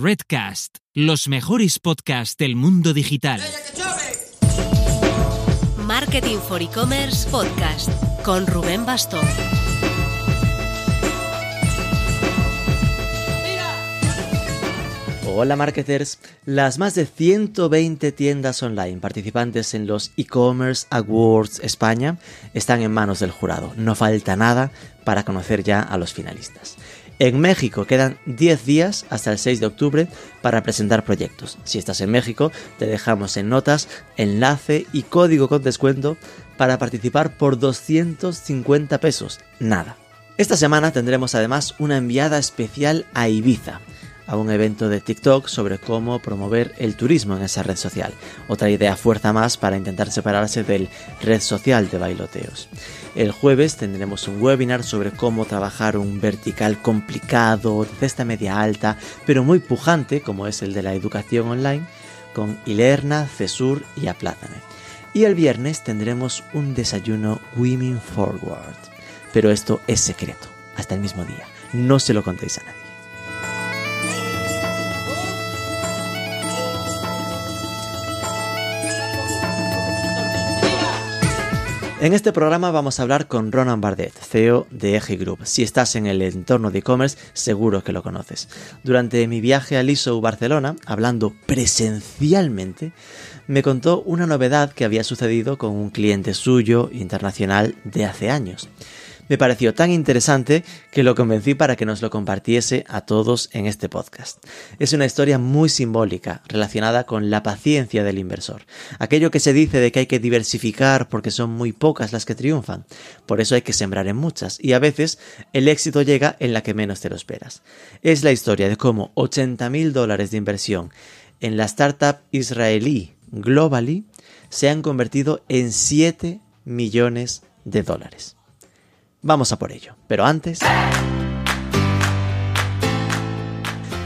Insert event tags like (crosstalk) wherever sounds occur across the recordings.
Redcast, los mejores podcasts del mundo digital. Marketing for E-Commerce Podcast con Rubén Bastón. Hola marketers, las más de 120 tiendas online participantes en los e-commerce Awards España están en manos del jurado. No falta nada para conocer ya a los finalistas. En México quedan 10 días hasta el 6 de octubre para presentar proyectos. Si estás en México, te dejamos en notas enlace y código con descuento para participar por 250 pesos. Nada. Esta semana tendremos además una enviada especial a Ibiza a un evento de TikTok sobre cómo promover el turismo en esa red social. Otra idea fuerza más para intentar separarse del red social de bailoteos. El jueves tendremos un webinar sobre cómo trabajar un vertical complicado, de cesta media alta, pero muy pujante, como es el de la educación online, con Ilerna, Cesur y Aplázame. Y el viernes tendremos un desayuno Women Forward. Pero esto es secreto, hasta el mismo día. No se lo contéis a nadie. En este programa vamos a hablar con Ronan Bardet, CEO de Eje Group. Si estás en el entorno de e-commerce, seguro que lo conoces. Durante mi viaje a Liso, Barcelona, hablando presencialmente, me contó una novedad que había sucedido con un cliente suyo internacional de hace años me pareció tan interesante que lo convencí para que nos lo compartiese a todos en este podcast. Es una historia muy simbólica relacionada con la paciencia del inversor. Aquello que se dice de que hay que diversificar porque son muy pocas las que triunfan. Por eso hay que sembrar en muchas y a veces el éxito llega en la que menos te lo esperas. Es la historia de cómo 80 mil dólares de inversión en la startup israelí Globally se han convertido en 7 millones de dólares. Vamos a por ello. Pero antes...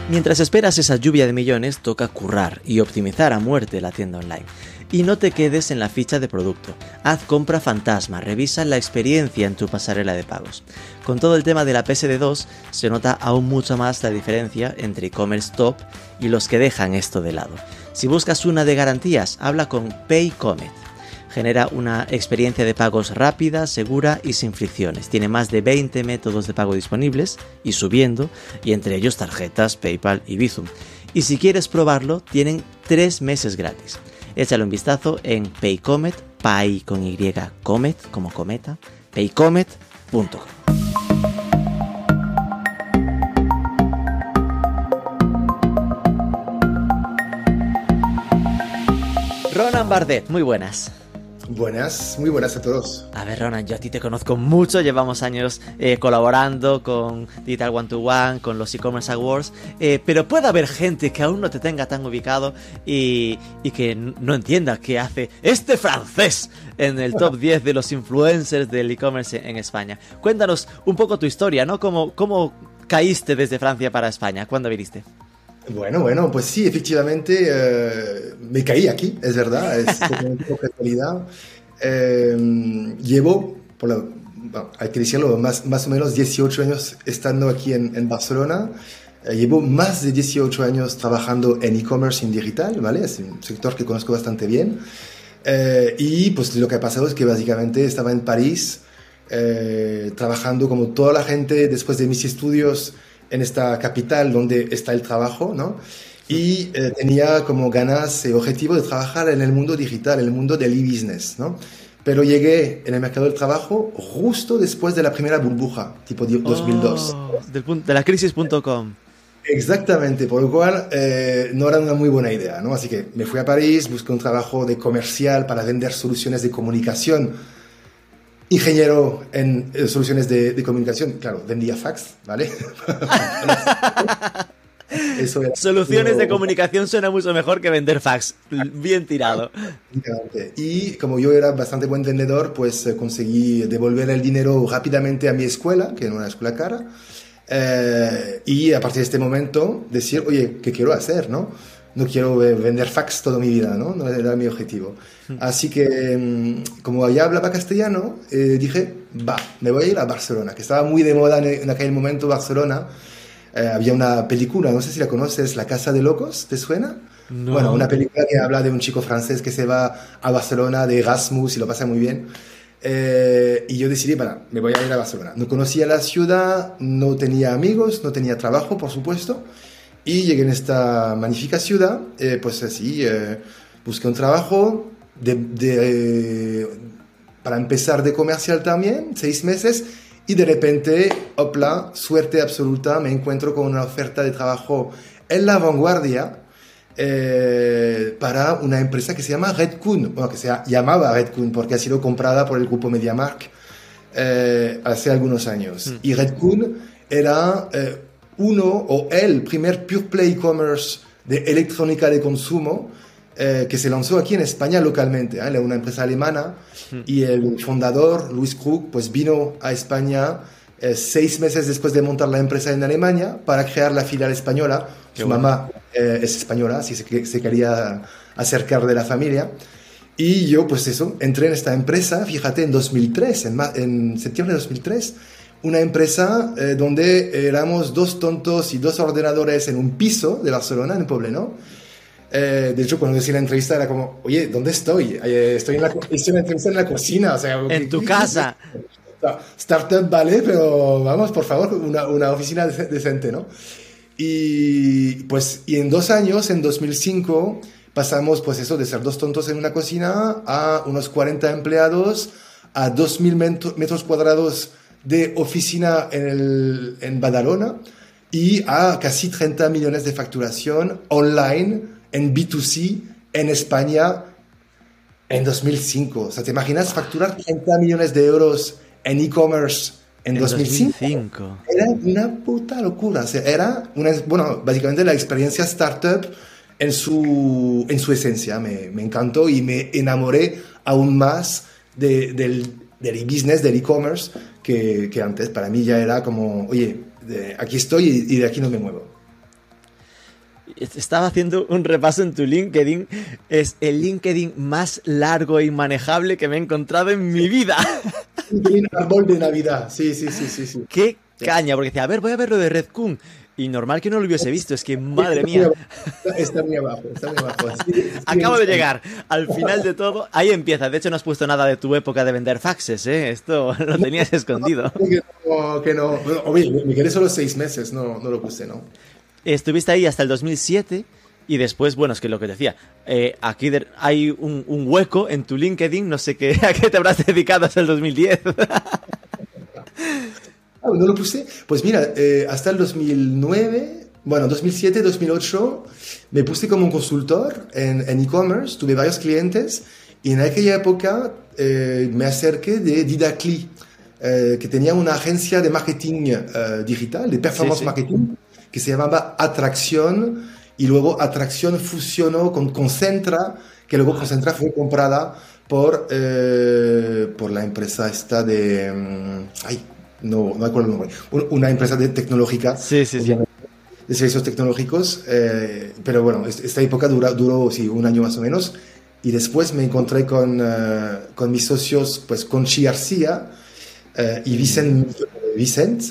Mientras esperas esa lluvia de millones, toca currar y optimizar a muerte la tienda online. Y no te quedes en la ficha de producto. Haz compra fantasma, revisa la experiencia en tu pasarela de pagos. Con todo el tema de la PSD2, se nota aún mucho más la diferencia entre e-commerce top y los que dejan esto de lado. Si buscas una de garantías, habla con PayComet genera una experiencia de pagos rápida, segura y sin fricciones. Tiene más de 20 métodos de pago disponibles y subiendo, y entre ellos tarjetas, PayPal y Bizum. Y si quieres probarlo, tienen 3 meses gratis. Échale un vistazo en Paycomet, pay con Y, comet como cometa, paycomet.com. Ronan Bardet, muy buenas. Buenas, muy buenas a todos. A ver, Ronan, yo a ti te conozco mucho, llevamos años eh, colaborando con Digital One to One, con los e-commerce awards, eh, pero puede haber gente que aún no te tenga tan ubicado y, que no entienda qué hace este francés en el top 10 de los influencers del e-commerce en España. Cuéntanos un poco tu historia, ¿no? ¿Cómo, cómo caíste desde Francia para España? ¿Cuándo viniste? Bueno, bueno, pues sí, efectivamente eh, me caí aquí, es verdad, es (laughs) una casualidad. Eh, llevo, por hay que decirlo, más, más o menos 18 años estando aquí en, en Barcelona. Eh, llevo más de 18 años trabajando en e-commerce en digital, ¿vale? Es un sector que conozco bastante bien. y pues lo que ha pasado es que básicamente estaba en París trabajando como toda la gente después de mis estudios en esta capital donde está el trabajo, ¿no? Y eh, tenía como ganas y objetivo de trabajar en el mundo digital, en el mundo del e-business, ¿no? Pero llegué en el mercado del trabajo justo después de la primera burbuja, tipo 2002. de la crisis.com. Exactamente, por lo cual eh, no era una muy buena idea, ¿no? Así que me fui a París, busqué un trabajo de comercial para vender soluciones de comunicación ingeniero en eh, soluciones de, comunicación, claro, vendía fax, ¿vale? (laughs) Soluciones de comunicación suena mucho mejor que vender fax. Bien tirado. Y como yo era bastante buen vendedor, pues eh, conseguí devolver el dinero rápidamente a mi escuela, que era una escuela cara. Eh, y a partir de este momento decir, oye, ¿qué quiero hacer? ¿no? No quiero vender fax toda mi vida, ¿no? No era mi objetivo. Hmm. Así que, mm, como ya hablaba castellano, eh, dije, va, me voy a ir a Barcelona, que estaba muy de moda en, aquel momento Barcelona. Eh, había una película, no sé si la conoces, La Casa de Locos, ¿te suena? No. Bueno, una película que habla de un chico francés que se va a Barcelona de Erasmus y lo pasa muy bien. Eh, y yo decidí, bueno, me voy a ir a Barcelona. No conocía la ciudad, no tenía amigos, no tenía trabajo, por supuesto. Y llegué en esta magnífica ciudad, eh, pues así, eh, busqué un trabajo de, de, para empezar de comercial también, seis meses, y de repente, opla, suerte absoluta, me encuentro con una oferta de trabajo en la vanguardia eh, para una empresa que se llama Redcoon, bueno, que se llamaba Redcoon porque ha sido comprada por el grupo MediaMark eh, hace algunos años. Mm. Y Redcoon era eh, uno o el primer pure play e-commerce de electrónica de consumo eh, que se lanzó aquí en España localmente. ¿eh? Una empresa alemana y el fundador, Luis Krug, pues vino a España eh, seis meses después de montar la empresa en Alemania para crear la filial española. Qué Su bueno. mamá eh, es española, así se, se quería acercar de la familia. Y yo, pues eso, entré en esta empresa, fíjate, en 2003, en, en septiembre de 2003, una empresa eh, donde éramos dos tontos y dos ordenadores en un piso de Barcelona, en Poblenou. Eh, de hecho, cuando decía la entrevista era como, oye, ¿dónde estoy? Eh, estoy en la, en la entrevista en la cocina, o sea... En ¿qué- tu casa. (laughs) Startup vale, pero vamos, por favor, una, una oficina dec- decente, ¿no? Y pues, y en dos años, en 2005, pasamos, pues eso, de ser dos tontos en una cocina a unos 40 empleados, a 2.000 metro- metros cuadrados de oficina en, el, en Badalona y a casi 30 millones de facturación online en B2C en España en 2005. O sea, ¿te imaginas facturar 30 millones de euros en e-commerce en, En 2005? 2005. Era una puta locura. O sea, era, una, bueno, básicamente la experiencia startup en su, en su esencia. Me, me encantó y me enamoré aún más de- del, del business, del e-commerce, que, que antes. Para mí ya era como, oye, de- aquí estoy y, y de aquí no me muevo. Estaba haciendo un repaso en tu LinkedIn. Es el LinkedIn más largo e inmanejable que me he encontrado en mi vida. (laughs) Un árbol de Navidad. Sí, sí, sí, sí. sí. ¡Qué caña! Porque decía, a ver, voy a ver lo de Red Kun. Y normal que no lo hubiese visto. Es que, madre mía. Está muy abajo, está muy abajo. Sí, sí, Acabo sí. de llegar al final de todo. Ahí empieza. De hecho, no has puesto nada de tu época de vender faxes, ¿eh? Esto (laughs) lo tenías escondido. Que no, que no. Bueno, oye, me quedé solo seis meses, no, no lo puse, ¿no? Estuviste ahí hasta el 2007 y después, bueno, es que lo que decía, eh, aquí de- hay un, un hueco en tu LinkedIn, no sé qué, (laughs) a qué te habrás dedicado hasta el 2010. (laughs) Ah, ¿no lo puse? Pues mira, eh, hasta el 2009, bueno, 2007, 2008, me puse como un consultor en e-commerce, tuve varios clientes y en aquella época eh, me acerqué de Didacli, eh, que tenía una agencia de marketing eh, digital, de performance Sí, sí. marketing, que se llamaba Atracción y luego Atracción fusionó con Concentra, que luego Concentra fue comprada por, eh, por la empresa esta de... mm, Ay, no, no acuerdo el nombre. Un- Una empresa de tecnológica Sí, sí, sí. de servicios tecnológicos, eh, pero bueno, es- esta época dura, duró sí, un año más o menos, y después me encontré con, eh, con mis socios, pues con Chi García eh, y Vicent, Vicent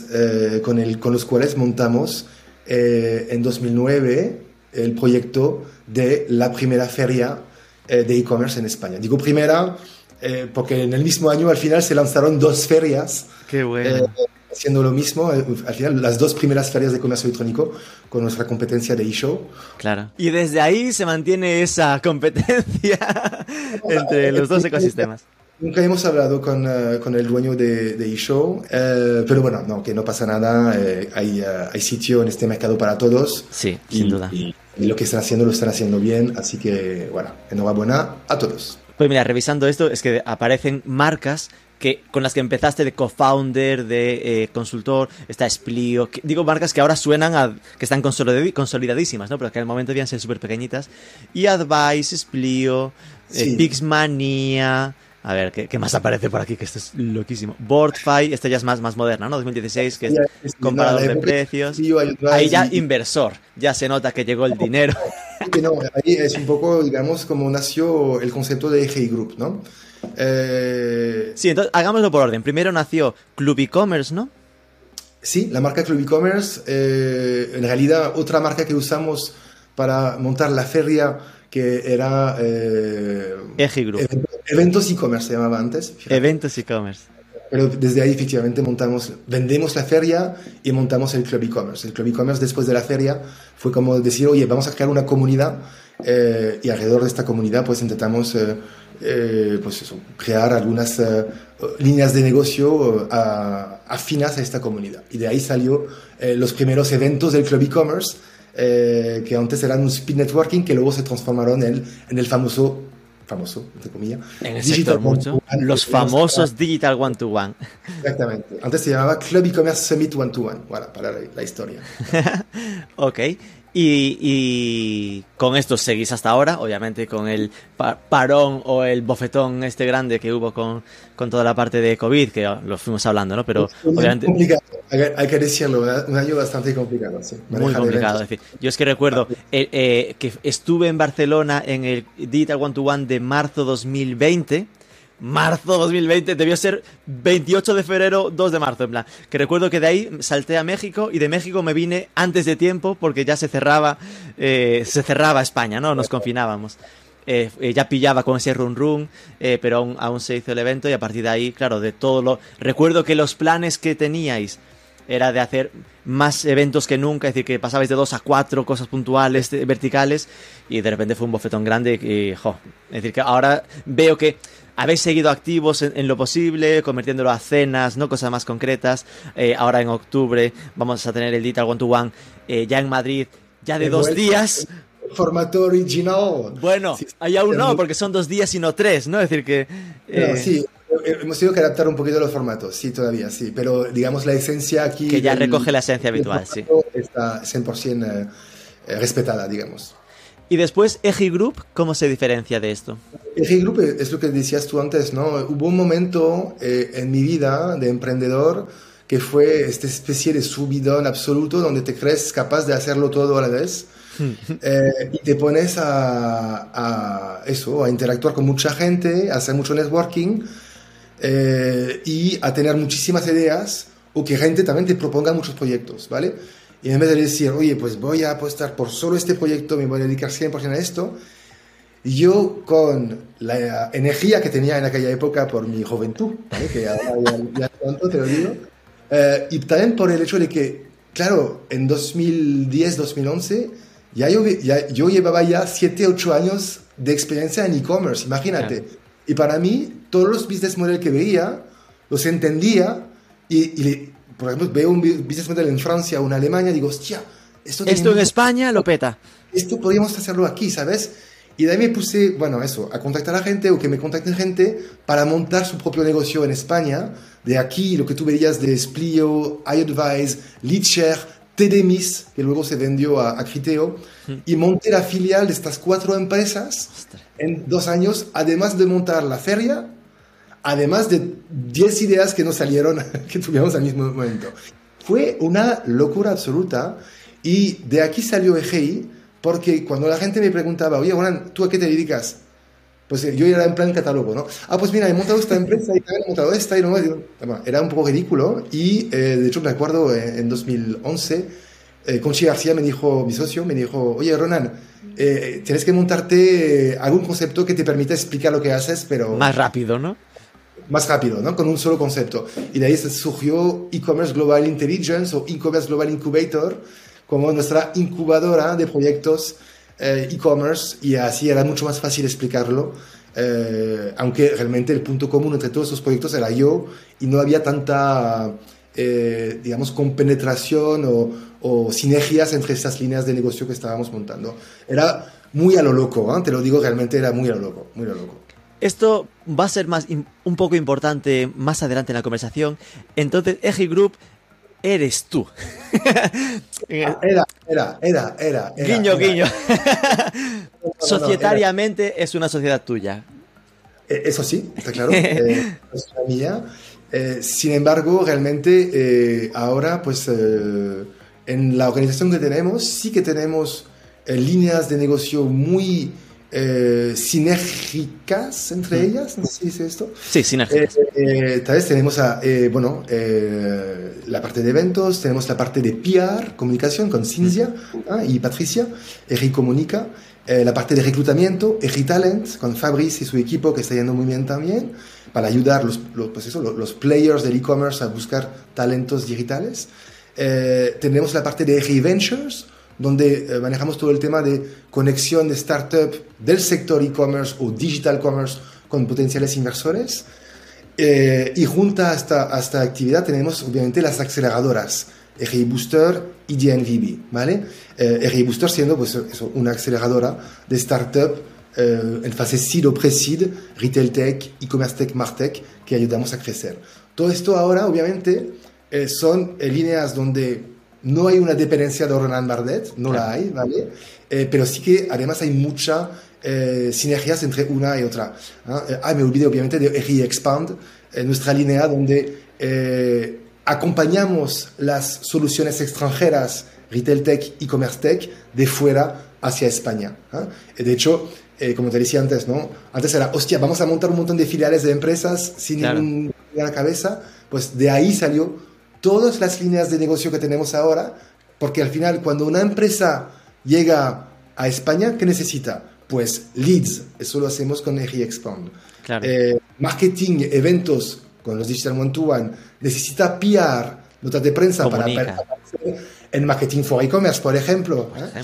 con, el, con los cuales montamos en 2009 el proyecto de la primera feria de e-commerce en España. Digo primera eh, porque en el mismo año al final se lanzaron dos ferias Qué bueno. eh, haciendo lo mismo, eh, al final las dos primeras ferias de comercio electrónico con nuestra competencia de eShow. Claro. Y desde ahí se mantiene esa (laughs) competencia (laughs) entre los dos ecosistemas. Nunca hemos hablado con, eh, con el dueño de, de eShow, eh, pero bueno, no, que no pasa nada, eh, hay, eh, hay sitio en este mercado para todos. Sí, y, sin duda. Y, y lo que están haciendo lo están haciendo bien, así que bueno, enhorabuena a todos. Pues mira, revisando esto, es que aparecen marcas que con las que empezaste de co-founder, de eh, consultor, está Splio, que- digo marcas que ahora suenan a que están consolidadísimas, ¿no? Pero que en el momento debían ser súper pequeñitas. Y Advice, Splio, eh, Sí. Pixmania, a ver, ¿qué, qué más aparece por aquí? Que esto es loquísimo. Boardfy, esta ya es más, más moderna, ¿no? 2016, que es comparador de precios. Ahí ya inversor, ya se nota que llegó el (laughs) dinero. No, ahí es un poco, digamos, como nació el concepto de EGI Group, ¿no? Eh, Sí, entonces hagámoslo por orden. Primero nació Club e-commerce, ¿no? Sí, la marca Club e-commerce, eh, en realidad otra marca que usamos para montar la feria que era... Eh, Group. Eventos e-commerce se llamaba antes. Eventos e-commerce. Pero desde ahí efectivamente montamos, vendemos la feria y montamos el Club e-commerce. El Club e-commerce después de la feria fue como decir, oye, vamos a crear una comunidad eh, y alrededor de esta comunidad pues intentamos eh, eh, pues eso, crear algunas líneas de negocio afinas a esta comunidad. Y de ahí salió los primeros eventos del Club e-commerce, que antes eran un speed networking, que luego se transformaron en, en el famoso famoso, entre comillas. En el Digital mucho. Los famosos Digital One to One. Exactamente. Antes se llamaba Club e-commerce Summit One to One. Voilà, para la, historia. (laughs) ok. Y, con esto seguís hasta ahora, obviamente con el parón o el bofetón este grande que hubo con, con toda la parte de COVID, que lo fuimos hablando, ¿no? Pero obviamente... Complicado, hay que decirlo, un año bastante complicado, sí. Muy complicado, es decir, yo es que recuerdo eh, eh, que estuve en Barcelona en el Digital One to One de marzo 2020 marzo 2020, debió ser 28 de febrero, 2 de marzo, en plan. Que recuerdo que de ahí salté a México y de México me vine antes de tiempo porque ya se cerraba, eh, se cerraba España, ¿no? Nos confinábamos. Eh, eh, ya pillaba con ese run run, pero aún, aún, se hizo el evento y a partir de ahí, claro, de todo lo... Recuerdo que los planes que teníais era de hacer más eventos que nunca, es decir, que pasabais de dos a cuatro cosas puntuales, verticales, y de repente fue un bofetón grande y, jo, es decir, que ahora veo que habéis seguido activos en, lo posible, convirtiéndolo a cenas, no cosas más concretas. Eh, ahora en octubre vamos a tener el Digital One to One eh, ya en Madrid, ya de dos días. Formato original. Bueno, hay aún no, porque son dos días y no tres, ¿no? Es decir que... Eh, sí, hemos tenido que adaptar un poquito los formatos, sí, todavía, sí, pero digamos la esencia aquí... Que ya recoge la esencia habitual, sí. Está 100% respetada, digamos. Y después, Eji Group, ¿cómo se diferencia de esto? Eji Group es lo que decías tú antes, ¿no? Hubo un momento eh, en mi vida de emprendedor que fue esta especie de subidón absoluto donde te crees capaz de hacerlo todo a la vez. (laughs) Eh, y te pones a, a, eso, a interactuar con mucha gente, a hacer mucho networking eh, y a tener muchísimas ideas o que gente también te proponga muchos proyectos, ¿vale? Y en vez de decir, oye, pues voy a apostar por solo este proyecto, me voy a dedicar 100% a esto, yo con la energía que tenía en aquella época por mi juventud, que ahora ya, tanto te lo digo, eh, y también por el hecho de que, claro, en 2010, 2011, ya yo, ya, yo llevaba ya 7, 8 años de experiencia en e-commerce, imagínate. Y para mí, todos los business models que veía, los entendía y, y, por ejemplo, veo un business model en Francia o en Alemania, digo, hostia, esto, esto en España lo peta. Esto podríamos hacerlo aquí, ¿sabes? Y de ahí me puse, bueno, eso, a contactar a gente o que me contacten gente para montar su propio negocio en España. De aquí, lo que tú veías de Splio, iAdvise, Leadshare, TDMIS, que luego se vendió a, a Criteo, hmm. y monté la filial de estas cuatro empresas en dos años, además de montar la feria además de 10 ideas que nos salieron, (laughs) que tuvimos al mismo momento. Fue una locura absoluta y de aquí salió EGI porque cuando la gente me preguntaba, oye, Juan, ¿tú a qué te dedicas? Pues eh, yo era en plan catálogo, ¿no? Ah, pues mira, he montado esta empresa y he montado esta y no, era un poco ridículo y eh, de hecho me acuerdo eh, en 2011, eh, Conchi García me dijo, mi socio, me dijo, oye, Ronan, tienes que montarte algún concepto que te permita explicar lo que haces, pero... Más rápido, ¿no? Más rápido, ¿no? Con un solo concepto. Y de ahí surgió e-commerce Global Intelligence o e-commerce Global Incubator como nuestra incubadora de proyectos eh, e-commerce y así era mucho más fácil explicarlo. Eh, aunque realmente el punto común entre todos esos proyectos era yo y no había tanta, eh, digamos, compenetración o, o, sinergias entre estas líneas de negocio que estábamos montando. Era muy a lo loco, te lo digo, realmente era muy a lo loco, muy a lo loco. Esto va a ser más, un poco importante más adelante en la conversación. Entonces, Eji Group eres tú. (laughs) era, era, era, era. guiño, guiño. (laughs) Societariamente es una sociedad tuya. Eh, eso sí, está claro. (laughs) Eh, es una mía. Eh, sin embargo, realmente ahora, pues en la organización que tenemos, sí que tenemos líneas de negocio muy eh, sinérgicas entre ellas, no sé si dice esto. Sí, sinérgicas. Eh, eh, tal vez tenemos a, bueno, la parte de eventos, tenemos la parte de PR, comunicación con Cinzia ¿ah? y Patricia, Eri Comunica, la parte de reclutamiento, Eri Talent, con Fabrice y su equipo que está yendo muy bien también, para ayudar los, los, pues eso, los, players del e-commerce a buscar talentos digitales. tenemos la parte de Eri Ventures, donde eh, manejamos todo el tema de conexión de startup del sector e-commerce o digital commerce con potenciales inversores. Eh, y junto a esta, esta, actividad tenemos obviamente las aceleradoras, RI Booster y DNVB, ¿vale? Eh, RI Booster siendo pues, eso, una aceleradora de startup eh, en fase seed o pre-seed, retail tech, e-commerce tech, martech, que ayudamos a crecer. Todo esto ahora obviamente son líneas donde no hay una dependencia de Roland Bardet, no la hay, ¿vale? Eh, pero sí que además hay muchas eh, sinergias entre una y otra. Eh, ah, me olvidé obviamente de RI Expand, nuestra línea donde acompañamos las soluciones extranjeras, retail tech, e-commerce tech, de fuera hacia España. De hecho, como te decía antes, ¿no? Antes era, hostia, vamos a montar un montón de filiales de empresas sin ninguna la cabeza. Pues de ahí salió todas las líneas de negocio que tenemos ahora, porque al final cuando una empresa llega a España, ¿qué necesita? Pues leads, eso lo hacemos con RE Expand. Eh, marketing, eventos con los Digital One to One, necesita PR, notas de prensa para aparecer en Marketing for E-Commerce, por ejemplo. ¿eh?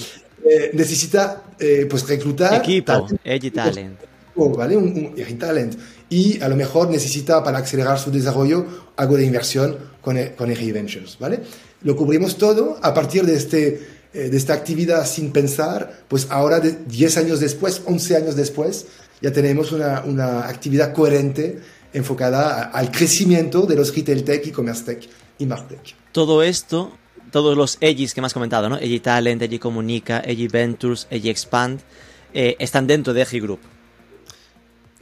Eh, necesita pues reclutar equipo, talent, talent. ¿vale? Un, un talent y a lo mejor necesita para acelerar su desarrollo algo de inversión con, con Ventures, ¿vale? Lo cubrimos todo a partir de, este, eh, de esta actividad sin pensar, pues ahora, de 10 años después, 11 años después, ya tenemos una, una actividad coherente enfocada al crecimiento de los retail tech, e-commerce tech y martech. Todo esto, todos los EGIs que me has comentado, ¿no? EGI Talent, EGI Comunica, EGI Ventures, EGI Expand, eh, están dentro de EGI Group.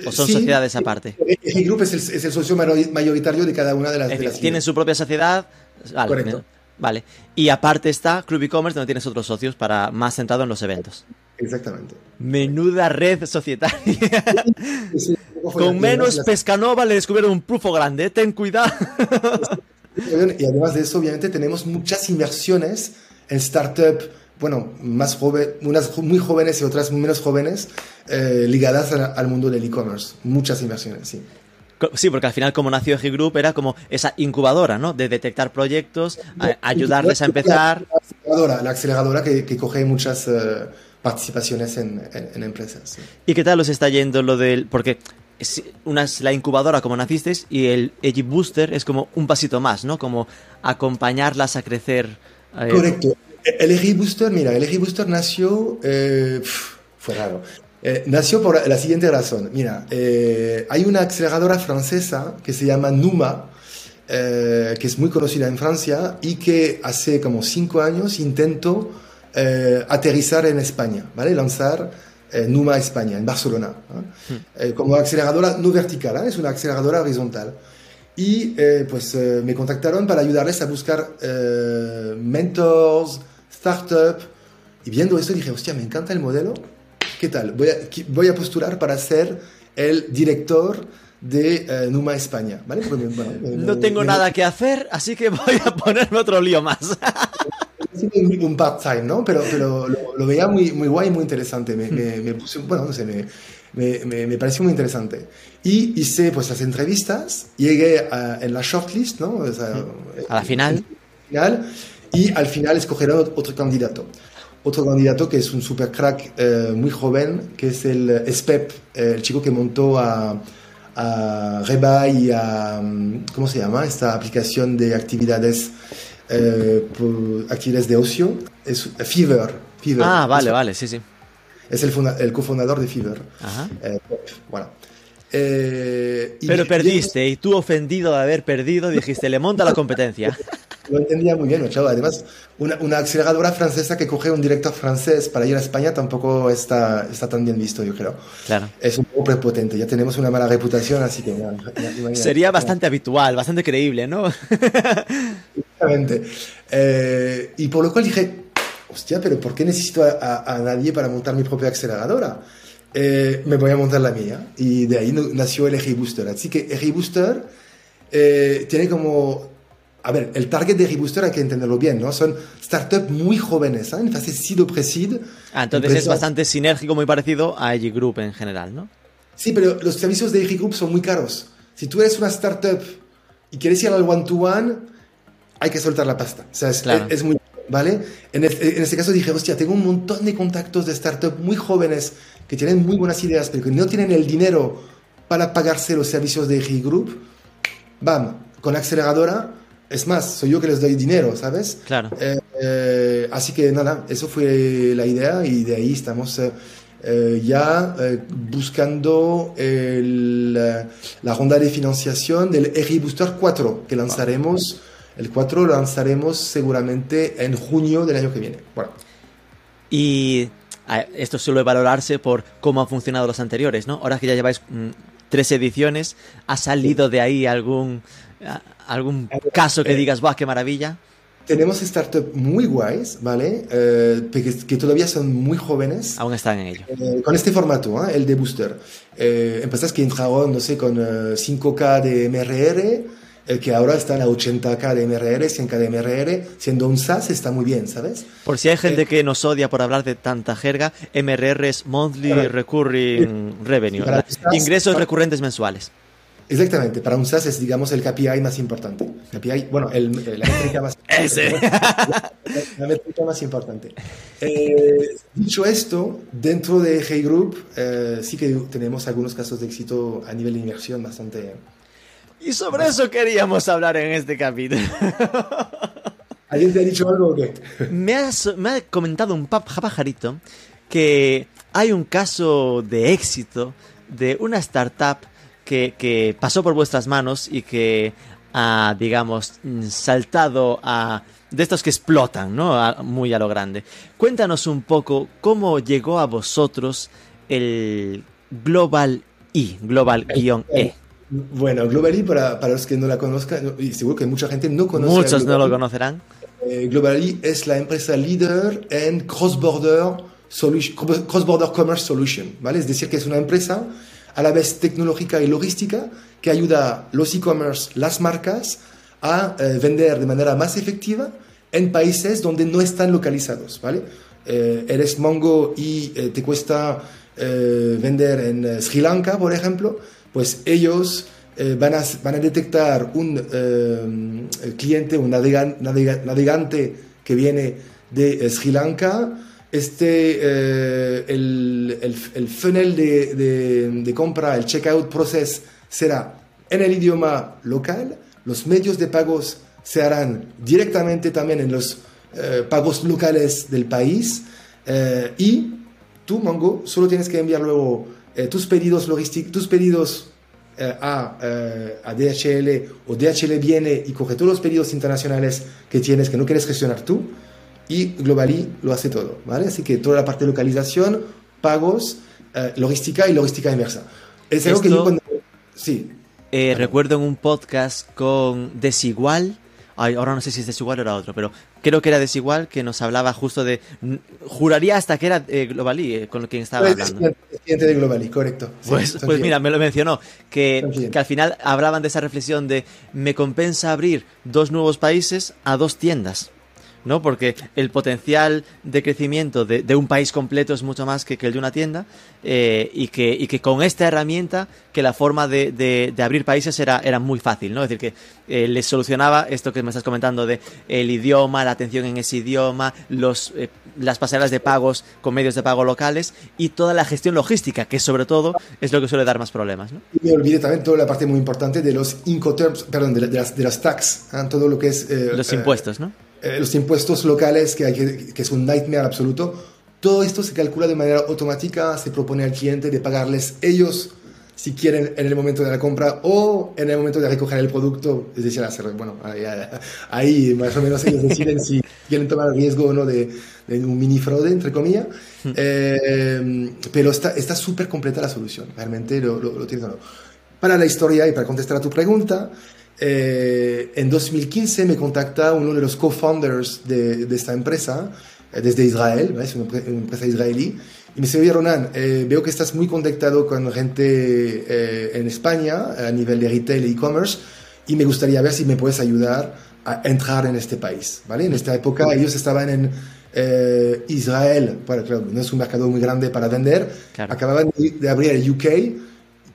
¿O son sociedades aparte? El Group es el, es el, socio mayoritario de cada una de las. Es tienen su propia sociedad. Vale, Correcto. Vale. Y aparte está Club e-commerce, donde tienes otros socios para más centrado en los eventos. Exactamente. Menuda red societaria. Con menos Pescanova le descubrieron un prufo grande. Ten cuidado. (laughs) y además de eso, obviamente, tenemos muchas inversiones en startup bueno, más joven, unas muy jóvenes y otras menos jóvenes, eh, ligadas al mundo del e-commerce. Muchas inversiones, sí. Sí, porque al final como nació G Group era como esa incubadora, ¿no? De detectar proyectos, ayudarles a empezar. La aceleradora, que, coge muchas eh, participaciones en, empresas. ¿Y qué tal os está yendo lo del...? Porque una es la incubadora como nacisteis y el Edgy Booster es como un pasito más, ¿no? Como acompañarlas a crecer. Eh, Correcto. El Booster, mira, el Booster nació, eh, fue raro, eh, nació por la siguiente razón. Mira, eh, hay una aceleradora francesa que se llama Numa, que es muy conocida en Francia y que hace como cinco años intentó aterrizar en España, ¿vale? Lanzar Numa España, en Barcelona, hmm. como aceleradora no vertical, es una aceleradora horizontal. Y pues me contactaron para ayudarles a buscar mentors, startup. Y viendo esto dije, hostia, me encanta el modelo. ¿Qué tal? Voy a, voy a postular para ser el director de eh, Numa España. ¿vale? (laughs) no tengo nada que hacer, así que (laughs) voy a ponerme otro lío más. (laughs) un part-time, ¿no? Pero, pero lo, veía muy, muy guay muy interesante. Me, me, puse, bueno, no sé, me, me, pareció muy interesante. Y hice pues las entrevistas, llegué a, en la shortlist, ¿no? a la final. final y al final escogerán otro candidato. Otro candidato que es un super crack eh, muy joven, que es el SPEP, eh, el chico que montó a, a Reba y a, mm, ¿cómo se llama? Esta aplicación de actividades, eh, actividades de ocio, es Fever. Fever. Ah, vale, vale, sí, sí. Es el, el cofundador de Fever. Ajá. bueno. Pero perdiste, y tú ofendido de haber perdido, dijiste, le monta la competencia. (laughs) Lo entendía muy bien, chaval. Además, una, una, aceleradora francesa que coge un director francés para ir a España tampoco está, está tan bien visto, yo creo. Claro. Es un poco prepotente. Ya tenemos una mala reputación, así que... Sería bastante habitual, bastante creíble, ¿no? (laughs) Exactamente. Eh, y por lo cual dije, hostia, pero ¿por qué necesito a, a, nadie para montar mi propia aceleradora? Eh, me voy a montar la mía. Y de ahí nació el EG Booster. Así que EG Booster eh, tiene como... A ver, el target de EG Booster hay que entenderlo bien, ¿no? Son startups muy jóvenes, ¿eh? en fase seed o pre-seed. Ah, entonces es bastante sinérgico, muy parecido a EG Group en general, ¿no? Sí, pero los servicios de EG Group son muy caros. Si tú eres una startup y quieres ir al one-to-one, hay que soltar la pasta. O sea, es, es muy ¿vale? En, este caso dije, hostia, tengo un montón de contactos de startups muy jóvenes que tienen muy buenas ideas, pero que no tienen el dinero para pagarse los servicios de EG Group. Bam, con la aceleradora, es más, soy yo que les doy dinero, ¿sabes? Claro. Eh, eh, así que nada, eso fue la idea y de ahí estamos eh, ya buscando la ronda de financiación del EG Booster 4 que lanzaremos. El 4 lo lanzaremos seguramente en junio del año que viene. Bueno. Y esto suele valorarse por cómo han funcionado los anteriores, ¿no? Ahora que ya lleváis mm, tres ediciones, ¿ha salido de ahí algún, algún caso que digas, ¡buah, qué maravilla! Tenemos startups muy guays, ¿vale? Eh, que, todavía son muy jóvenes. Aún están en ello. Eh, con este formato, ¿eh? el de Booster. empresas que entraron, no sé, con 5K de MRR, el que ahora están a 80k de MRR, 100k de MRR, siendo un SaaS está muy bien, ¿sabes? Por si hay gente eh, que nos odia por hablar de tanta jerga, MRR es Monthly Recurring Revenue, ingresos recurrentes mensuales. Exactamente, para un SaaS es, digamos, el KPI más importante. KPI, bueno, el, la métrica más, (laughs) la, métrica más importante. Eh, dicho esto, dentro de Hey Group eh, sí que tenemos algunos casos de éxito a nivel de inversión bastante, y sobre eso queríamos hablar en este capítulo. (laughs) ¿Alguien te ha dicho algo o qué? Me, ha comentado un pajarito que hay un caso de éxito de una startup que, pasó por vuestras manos y que ha, digamos, saltado a... de estos que explotan, ¿no? muy a lo grande. Cuéntanos un poco cómo llegó a vosotros el Global I, Global-E. Bueno, Globally, para, para, los que no la conozcan, y seguro que mucha gente no conoce. Muchos no lo conocerán. Eh, Globally es la empresa líder en cross-border cross -border commerce solution, ¿vale? Es decir, que es una empresa a la vez tecnológica y logística que ayuda a los e-commerce, las marcas, a eh, vender de manera más efectiva en países donde no están localizados, ¿vale? Eh, eres Mongo y te cuesta vender en Sri Lanka, por ejemplo, pues ellos eh, van, a, van, a, detectar un eh, cliente, un navegante que viene de eh, Sri Lanka. Este, el, el, funnel de, de, compra, el checkout process será en el idioma local. Los medios de pagos se harán directamente también en los pagos locales del país. y tú, Mongo, solo tienes que enviar luego eh, tus pedidos logísticos, tus pedidos eh, a, eh, a, DHL o DHL viene y coge todos los pedidos internacionales que tienes que no quieres gestionar tú y Globally lo hace todo, ¿vale? Así que toda la parte de localización, pagos, logística y logística inversa. Es algo que yo cuando... Sí. recuerdo en un podcast con Desigual, ahora no sé si es desigual o era otro, pero creo que era desigual que nos hablaba justo de. Juraría hasta que era eh, Globalí, eh, con quien estaba hablando. de Globalí, correcto. pues, pues mira, me lo mencionó, que, que al final hablaban de esa reflexión de me compensa abrir dos nuevos países a dos tiendas. ¿No? Porque el potencial de crecimiento de, un país completo es mucho más que, el de una tienda eh, y, que, y que con esta herramienta que la forma de, abrir países era, era muy fácil, ¿no? Es decir, que eh, les solucionaba esto que me estás comentando de el idioma, la atención en ese idioma, los, eh, las pasarelas de pagos con medios de pago locales y toda la gestión logística, que sobre todo es lo que suele dar más problemas, ¿no? Y me olvidé también toda la parte muy importante de los incoterms, perdón, de, las, de las tax, todo lo que es... los impuestos, ¿no? Eh, los impuestos locales, que, hay que, es un nightmare absoluto, todo esto se calcula de manera automática, se propone al cliente de pagarles ellos si quieren en el momento de la compra o en el momento de recoger el producto, es decir, hacer, bueno, ahí, más o menos ellos deciden si quieren tomar el riesgo o no de, un mini fraude, entre comillas, hmm. eh, pero está súper completa la solución, realmente lo, lo, lo tienes o no. Para la historia y para contestar a tu pregunta, eh, en 2015 me contacta uno de los co-founders de, esta empresa, eh, desde Israel, es una, empresa israelí. Y me dice, oye Ronan, eh, veo que estás muy conectado con gente en España a nivel de retail e e-commerce y me gustaría ver si me puedes ayudar a entrar en este país. ¿vale? En esta época ellos estaban en Israel, bueno, no es un mercado muy grande para vender, acababan de abrir el UK,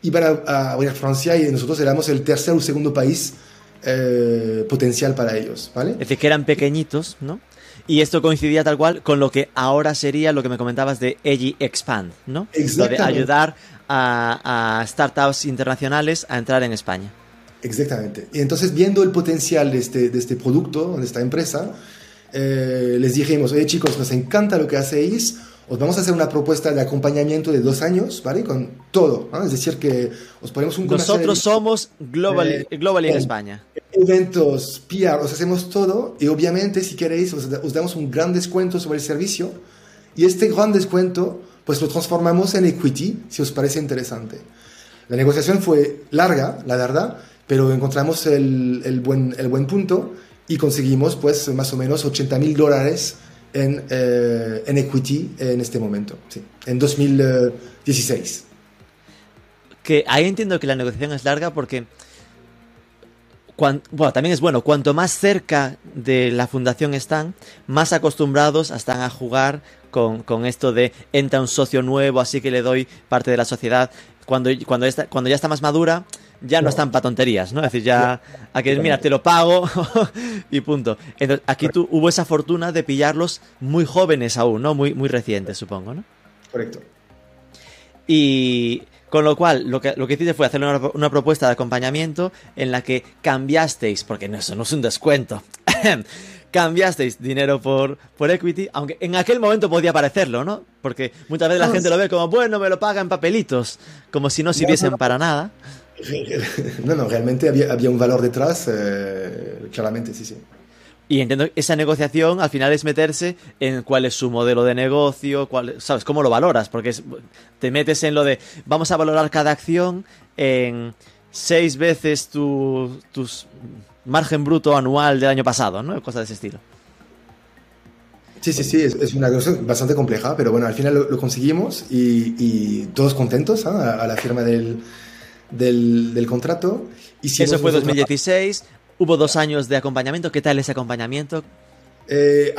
iban a, a abrir Francia y nosotros éramos el tercer o segundo país eh, potencial para ellos, ¿vale? Es decir, que eran pequeñitos, ¿no? Y esto coincidía tal cual con lo que ahora sería lo que me comentabas de EGI Expand, ¿no? Lo de ayudar a, startups internacionales a entrar en España. Exactamente. Y entonces, viendo el potencial de este, de este producto, de esta empresa, eh, les dijimos, oye chicos, nos encanta lo que hacéis, os vamos a hacer una propuesta de acompañamiento de dos años, ¿vale? Con todo, Es decir, que os ponemos un Nosotros somos Global, global en España. Eventos, PR, os hacemos todo y obviamente si queréis os, damos un gran descuento sobre el servicio y este gran descuento pues lo transformamos en equity si os parece interesante. La negociación fue larga, la verdad, pero encontramos el, el, buen, el buen punto y conseguimos pues más o menos 80 mil dólares en, eh, en equity en este momento, sí, en 2016. Que ahí entiendo que la negociación es larga porque, bueno, también es bueno, cuanto más cerca de la fundación están, más acostumbrados están a jugar con, con, esto de entra un socio nuevo, así que le doy parte de la sociedad. Cuando, cuando, cuando ya está más madura, ya no, están para tonterías, ¿no? Es decir, ya aquí mira, te lo pago (laughs) y punto. Entonces, aquí tú hubo esa fortuna de pillarlos muy jóvenes aún, ¿no? Muy, muy recientes, supongo, ¿no? Correcto. Y con lo cual, lo que, lo que hiciste fue hacer una, propuesta de acompañamiento en la que cambiasteis, porque eso no es un descuento, (laughs) cambiasteis dinero por, por equity, aunque en aquel momento podía parecerlo, ¿no? Porque muchas veces la gente lo ve como, bueno, me lo paga en papelitos, como si no sirviesen para nada. (laughs) No, no, realmente había, había un valor detrás, eh, claramente, sí, sí. Y entiendo que esa negociación al final es meterse en cuál es su modelo de negocio, cuál, ¿sabes? ¿Cómo lo valoras? Porque te metes en lo de vamos a valorar cada acción en seis veces tu, margen bruto anual del año pasado, ¿no? Cosas de ese estilo. Sí, sí, sí, es, una cosa bastante compleja, pero bueno, al final lo, conseguimos y, todos contentos ¿ah? a la firma del, del, contrato. Y Eso fue 2016, hubo dos años de acompañamiento. ¿Qué tal ese acompañamiento? Eh,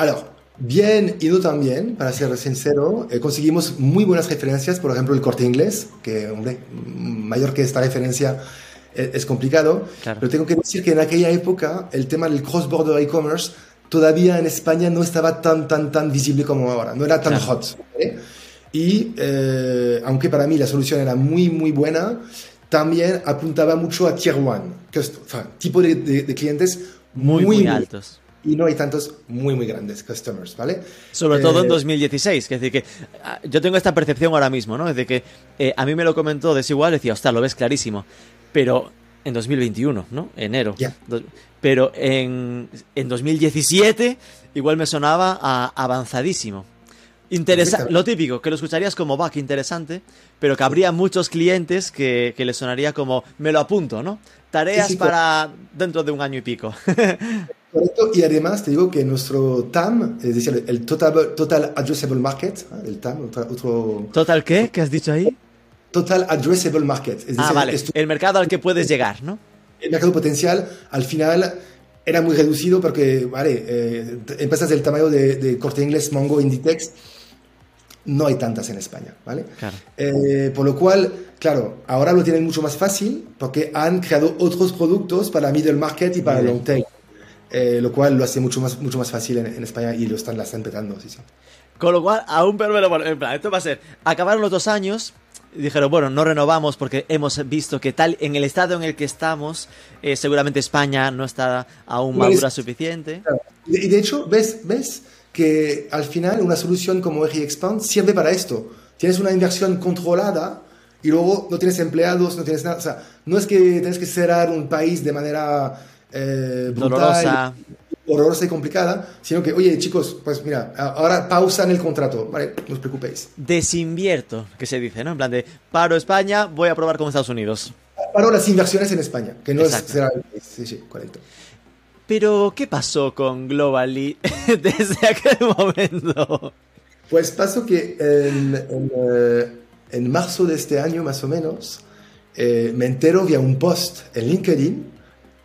bien y no tan bien, para ser sincero. Eh, conseguimos muy buenas referencias, por ejemplo, el corte inglés, que, hombre, mayor que esta referencia eh, es, complicado. Pero tengo que decir que en aquella época el tema del cross-border e-commerce todavía en España no estaba tan, tan, tan visible como ahora, no era tan hot. Y eh, aunque para mí la solución era muy, muy buena, también apuntaba mucho a Tier 1, tipo de, clientes muy, muy, altos. Y no hay tantos muy, muy grandes customers, ¿vale? Sobre todo en 2016, que es decir, que ah, yo tengo esta percepción ahora mismo, ¿no? Es decir, que eh, a mí me lo comentó Desigual, decía, ostras, lo ves clarísimo, pero en 2021, ¿no? Enero. pero en, en 2017 igual me sonaba a avanzadísimo. Interesa lo típico, que lo escucharías como, va, qué interesante, pero que habría muchos clientes que, que les sonaría como, me lo apunto, ¿no? Tareas para dentro de un año y pico. (laughs) Correcto, y además te digo que nuestro TAM, es decir, el Total, total Addressable Market, ¿eh? el TAM, otro, ¿Total qué? ¿Qué has dicho ahí? Total Addressable Market. ah, vale, el mercado al que puedes llegar, ¿no? El mercado potencial, al final, era muy reducido porque, vale, eh, empresas del tamaño de, de Corte Inglés, Mongo, Inditex, no hay tantas en España, ¿vale? Eh, por lo cual, claro, ahora lo tienen mucho más fácil porque han creado otros productos para middle market y para long tail, eh, lo cual lo hace mucho más, mucho más fácil en, España y lo están, la están petando, sí, sí. Con lo cual, aún pero bueno, en plan, esto va a ser, acabaron los dos años, dijeron, bueno, no renovamos porque hemos visto que tal, en el estado en el que estamos, eh, seguramente España no está aún madura suficiente. Y de hecho, ves, ves, que al final una solución como Expand sirve para esto. Tienes una inversión controlada y luego no tienes empleados, no tienes nada. O sea, no es que tienes que cerrar un país de manera eh, brutal, horrorosa y complicada, sino que, oye, chicos, pues mira, ahora pausa en el contrato, ¿vale? No os preocupéis. Desinvierto, que se dice, ¿no? En plan de, paro España, voy a probar con Estados Unidos. Paro las inversiones en España, que no es cerrar el país. Sí, sí, correcto. Pero, ¿qué pasó con Globally (laughs) desde aquel momento? Pues pasó que en, en, eh, en marzo de este año, más o menos, eh, me entero vía un post en LinkedIn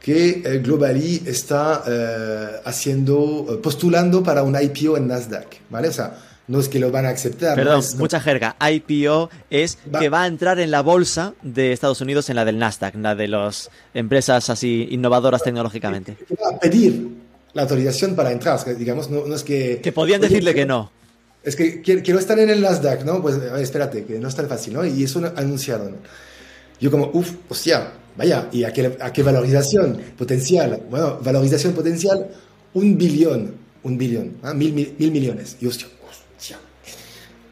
que eh, Globally está eh, haciendo, eh, postulando para un IPO en Nasdaq, ¿vale? O sea, no es que lo van a aceptar. ¿no? Perdón, Es- mucha jerga. IPO es Va- que va a entrar en la bolsa de Estados Unidos, en la del Nasdaq, la de las empresas así innovadoras tecnológicamente. va a pedir la autorización para entrar, digamos, no, no es que... Que podían Oye, decirle que no. Es que quiero, estar en el Nasdaq, ¿no? Pues a ver, espérate, que no es tan fácil, ¿no? Y eso anunciaron. Yo como, uff, hostia, vaya, ¿y a qué, a qué valorización potencial? Bueno, valorización potencial, un billón, un billón, ¿ah? mil, mil, mil millones. Y hostia.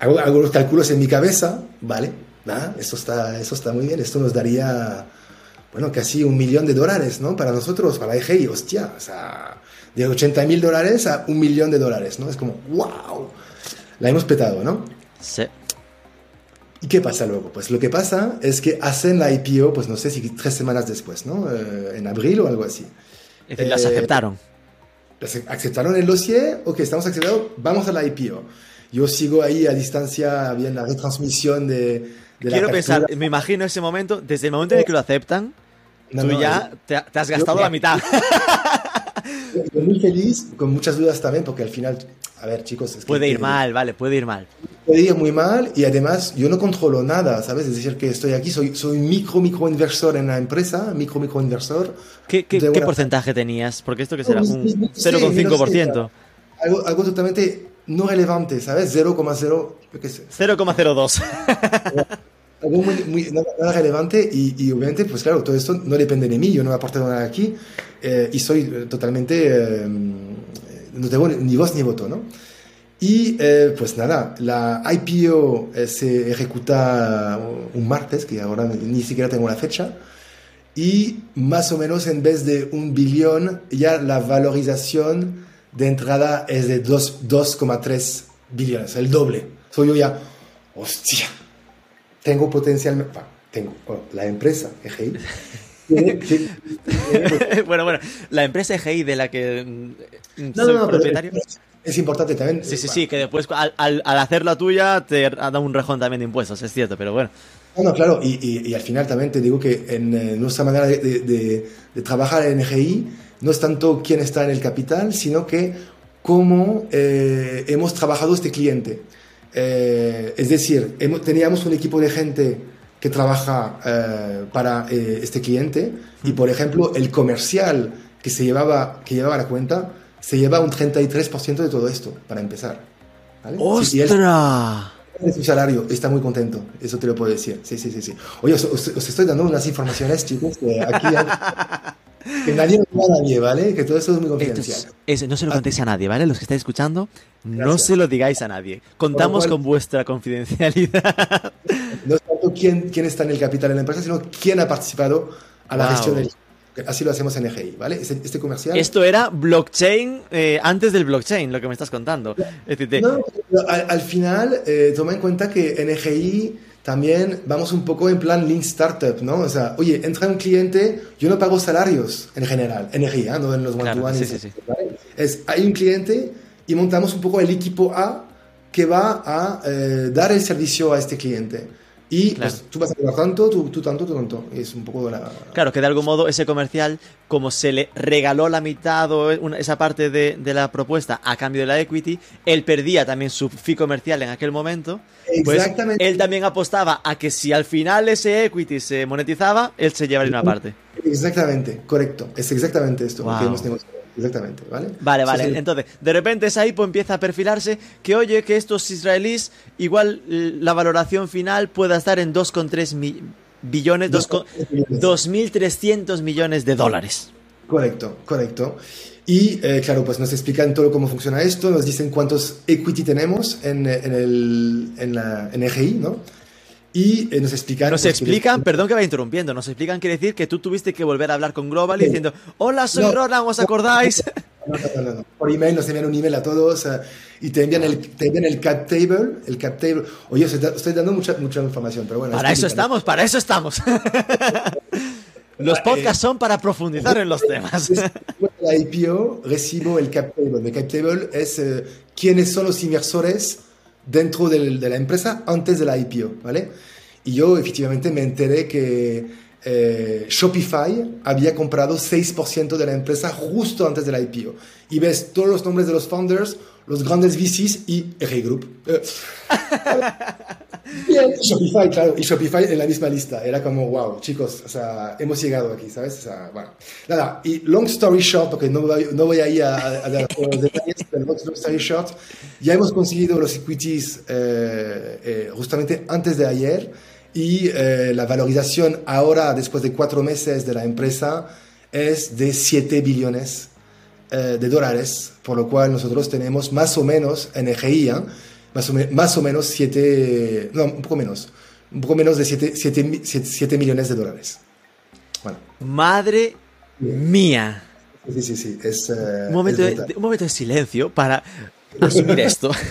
Hago, hago los cálculos en mi cabeza, ¿vale? ¿Ah? Eso, está, eso está muy bien, esto nos daría, bueno, casi un millón de dólares, ¿no? Para nosotros, para la EGI, hostia, o sea, de 80 mil dólares a un millón de dólares, ¿no? Es como, wow, la hemos petado, ¿no? Sí. ¿Y qué pasa luego? Pues lo que pasa es que hacen la IPO, pues no sé si tres semanas después, ¿no? Eh, en abril o algo así. Es decir, las Eh, aceptaron. Las aceptaron el dossier, ok, estamos aceptados, vamos a la IPO. Yo sigo ahí a distancia, bien la retransmisión de, de la Quiero apertura. pensar, me imagino ese momento, desde el momento en el que lo aceptan, No, tú no, ya te, te has gastado Yo- la mitad. Yo muy feliz, con muchas dudas también, porque al final, a ver, chicos, es que- Puede ir que- mal, vale, puede ir mal. Puede ir muy mal y además yo no controlo nada, ¿sabes? Es decir, que estoy aquí, soy, soy micro, micro inversor en la empresa, micro, micro inversor. ¿Qué, qué- qué porcentaje tenías? Porque esto que será un no sé, no 0,5%. sé, algo, algo totalmente no relevante, ¿sabes? 0,0, yo qué sé. 0,02. (laughs) Algo muy, muy- nada, nada relevante y, y obviamente, pues claro, todo esto no depende de mí, yo no he aportado nada aquí eh, y soy eh, totalmente, eh, no tengo ni voz ni voto, ¿no? Y eh, pues nada, la IPO se ejecuta un martes, que ahora ni siquiera tengo la fecha, y más o menos en vez de un billón, ya la valorización de entrada es de dos- 2,3 billones, el doble. Soy yo ya, hostia, tengo potencial, tengo, oh, la empresa, EGI, (laughs) (laughs) bueno, bueno, la empresa EGI de la que mm, No, soy no, no, propietario. es, es importante también. Sí, sí, eh, sí, que después al, al, al hacer la tuya te ha dado un rejón también de impuestos, es cierto, pero bueno. No, no, claro, y, y- y al final también te digo que en eh, nuestra manera de, de- de- de trabajar en EGI no es tanto quién está en el capital, sino que cómo eh, hemos trabajado este cliente. Eh, es decir, hemos- teníamos un equipo de gente que trabaja eh, para eh, este cliente y, por ejemplo, el comercial que, se llevaba, que llevaba la cuenta se lleva un 33% de todo esto, para empezar. ¿vale? ¡Ostras! de su salario, está muy contento, eso te lo puedo decir. Sí, sí, sí. sí. Oye, os, os- os estoy dando unas informaciones, chicos, que aquí hay- que nadie lo diga a nadie, ¿vale? Que todo esto es muy confidencial. es- es- no se lo contéis a nadie, ¿vale? Los que estáis escuchando, no se lo digáis a nadie. Contamos cual- con vuestra confidencialidad. (laughs) No es tanto quién, quién está en el capital de la empresa, sino quién ha participado a la Wow. gestión del... Así lo hacemos en EGI, ¿vale? Este, este comercial... Esto era blockchain eh, antes del blockchain, lo que me estás contando. No, al final, eh, toma en cuenta que en EGI también vamos un poco en plan Lean Startup, ¿no? O sea, oye, entra un cliente, yo no pago salarios en general, en EGI, ¿ah? no en los Claro, one-to-one. sí, sí, sí. ¿vale? Es, hay un cliente y montamos un poco el equipo A que va a eh, dar el servicio a este cliente. Y Claro. pues tú vas a pagar tanto, tú, tú tanto, tú tanto. Es un poco la... Claro, que de algún modo ese comercial, como se le regaló la mitad o una- esa parte de, de la propuesta a cambio de la equity, él perdía también su fee comercial en aquel momento. Pues Exactamente. él también apostaba a que si al final ese equity se monetizaba, él se llevaría una parte. Exactamente, correcto. Es exactamente esto Wow. que hemos negociado. Exactamente, ¿vale? Vale, vale. es el- Entonces, de repente esa IPO empieza a perfilarse que, oye, que estos israelíes, igual la valoración final pueda estar en 2,3 mi- billones, dos co- 2.300 millones de dólares. Correcto, correcto. Y eh, claro, pues nos explican todo cómo funciona esto, nos dicen cuántos equity tenemos en, en, el, en, la, en EGI, ¿no? Y eh, nos explican... Nos pues, que- explican, perdón que vaya interrumpiendo, nos explican quiere decir que tú tuviste que volver a hablar con Global Sí. diciendo, hola, soy No. Roland, ¿os acordáis? (laughs) No, no. Por email nos envían un email a todos eh, y te envían, el, te envían el cap table, el cap table. Oye, os estoy dando mucha, mucha información, pero bueno. Para es eso estamos, para eso estamos. (laughs) Los podcasts son para profundizar en los (laughs) temas. La IPO recibo el cap table. El cap table es eh, quiénes son los inversores dentro del- de la empresa antes de la IPO, ¿vale? Y yo efectivamente me enteré que eh, Shopify había comprado 6% de la empresa justo antes de la IPO. Y ves todos los nombres de los founders, los grandes VCs y RI Group. Eh, (laughs) Bien, Shopify, claro, y Shopify en la misma lista. Era como, wow, chicos, o sea, hemos llegado aquí, ¿sabes? O sea, bueno, nada, y long story short, porque no voy, no voy a ir a, a- a los detalles, (laughs) pero long story short, ya hemos conseguido los equities eh, eh, justamente antes de ayer y eh, la valorización ahora, después de cuatro meses de la empresa, es de 7 billones eh, de dólares, por lo cual nosotros tenemos más o menos en EGI. Más, o me- más o menos 7, no, un poco menos, un poco menos de 7, millones de dólares. Bueno, Madre mía. sí, sí, sí, es... eh, Un momento, es de, un momento de silencio para asumir esto. (laughs)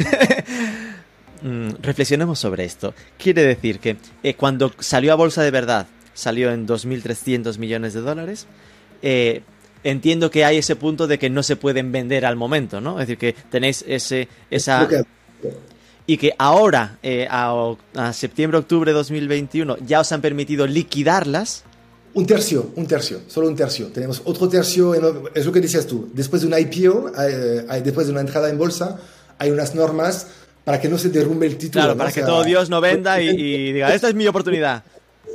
Mm, reflexionemos sobre esto. Quiere decir que eh, cuando salió a bolsa de verdad, salió en 2.300 millones de dólares. eh, entiendo que hay ese punto de que no se pueden vender al momento, ¿no? Es decir, que tenéis ese, esa... Que- Y que ahora, eh, a, a septiembre-octubre de 2021, ya os han permitido liquidarlas. Un tercio, un tercio, solo un tercio. Tenemos otro tercio, en- es lo que decías tú. Después de una IPO, eh, hay- después de una entrada en bolsa, hay unas normas para que no se derrumbe el título. Claro, ¿no? para O que sea, todo Dios no venda y, (laughs) y diga, esta es mi oportunidad.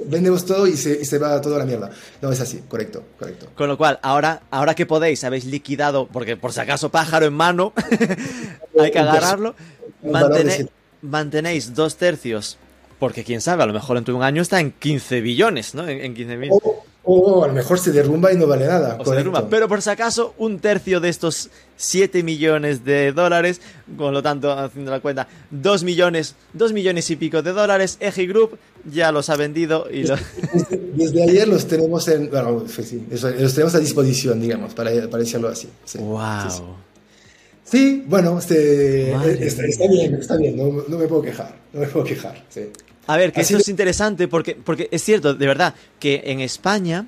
Vendemos todo y se, y se va todo a la mierda. No, es así, correcto, correcto. Con lo cual, ahora, ahora que podéis, habéis liquidado, porque por si acaso pájaro en mano, (laughs) hay que agarrarlo. Mantenéis dos tercios, porque quién sabe, a lo mejor dentro de un año está en 15 billones, ¿no? En, en 15 mil. O, o a lo mejor se derrumba y no vale nada. O se derrumba. Pero por si acaso, un tercio de estos 7 millones de dólares, con lo tanto, haciendo la cuenta, 2 millones, 2 millones y pico de dólares, Eji Group ya los ha vendido y lo... Desde ayer los tenemos en, bueno, sí, los tenemos a disposición, digamos, para, para decirlo así. Sí, ¡Wow! sí, sí. Bueno, este, Madre está, está bien, está bien, no, no me puedo quejar, no me puedo quejar. Sí. A ver, que Así de- es interesante porque, porque es cierto, de verdad, que en España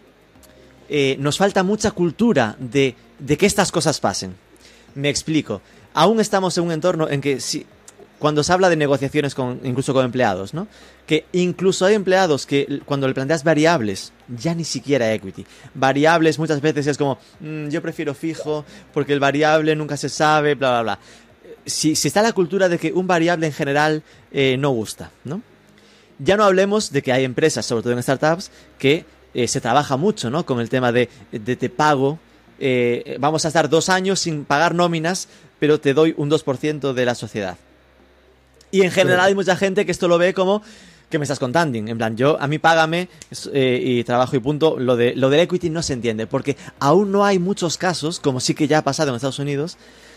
eh, nos falta mucha cultura de, de que estas cosas pasen. Me explico. Aún estamos en un entorno en que si, cuando se habla de negociaciones con, incluso con empleados, ¿no? Que incluso hay empleados que cuando le planteas variables, ya ni siquiera equity. Variables muchas veces es como, "Mm, yo prefiero fijo porque el variable nunca se sabe, bla, bla, bla. Si, está la cultura de que un variable en general eh, no gusta, ¿no? Ya no hablemos de que hay empresas, sobre todo en startups, que eh, se trabaja mucho, ¿no? Con el tema de, de te pago, eh, vamos a estar dos años sin pagar nóminas, pero te doy un 2% de la sociedad. Y en general hay mucha gente que esto lo ve como que me estás contando. En plan, yo, a mí págame eh, y trabajo y punto. Lo, de, lo del equity no se entiende, porque aún no hay muchos casos, como sí que ya ha pasado en Estados Unidos,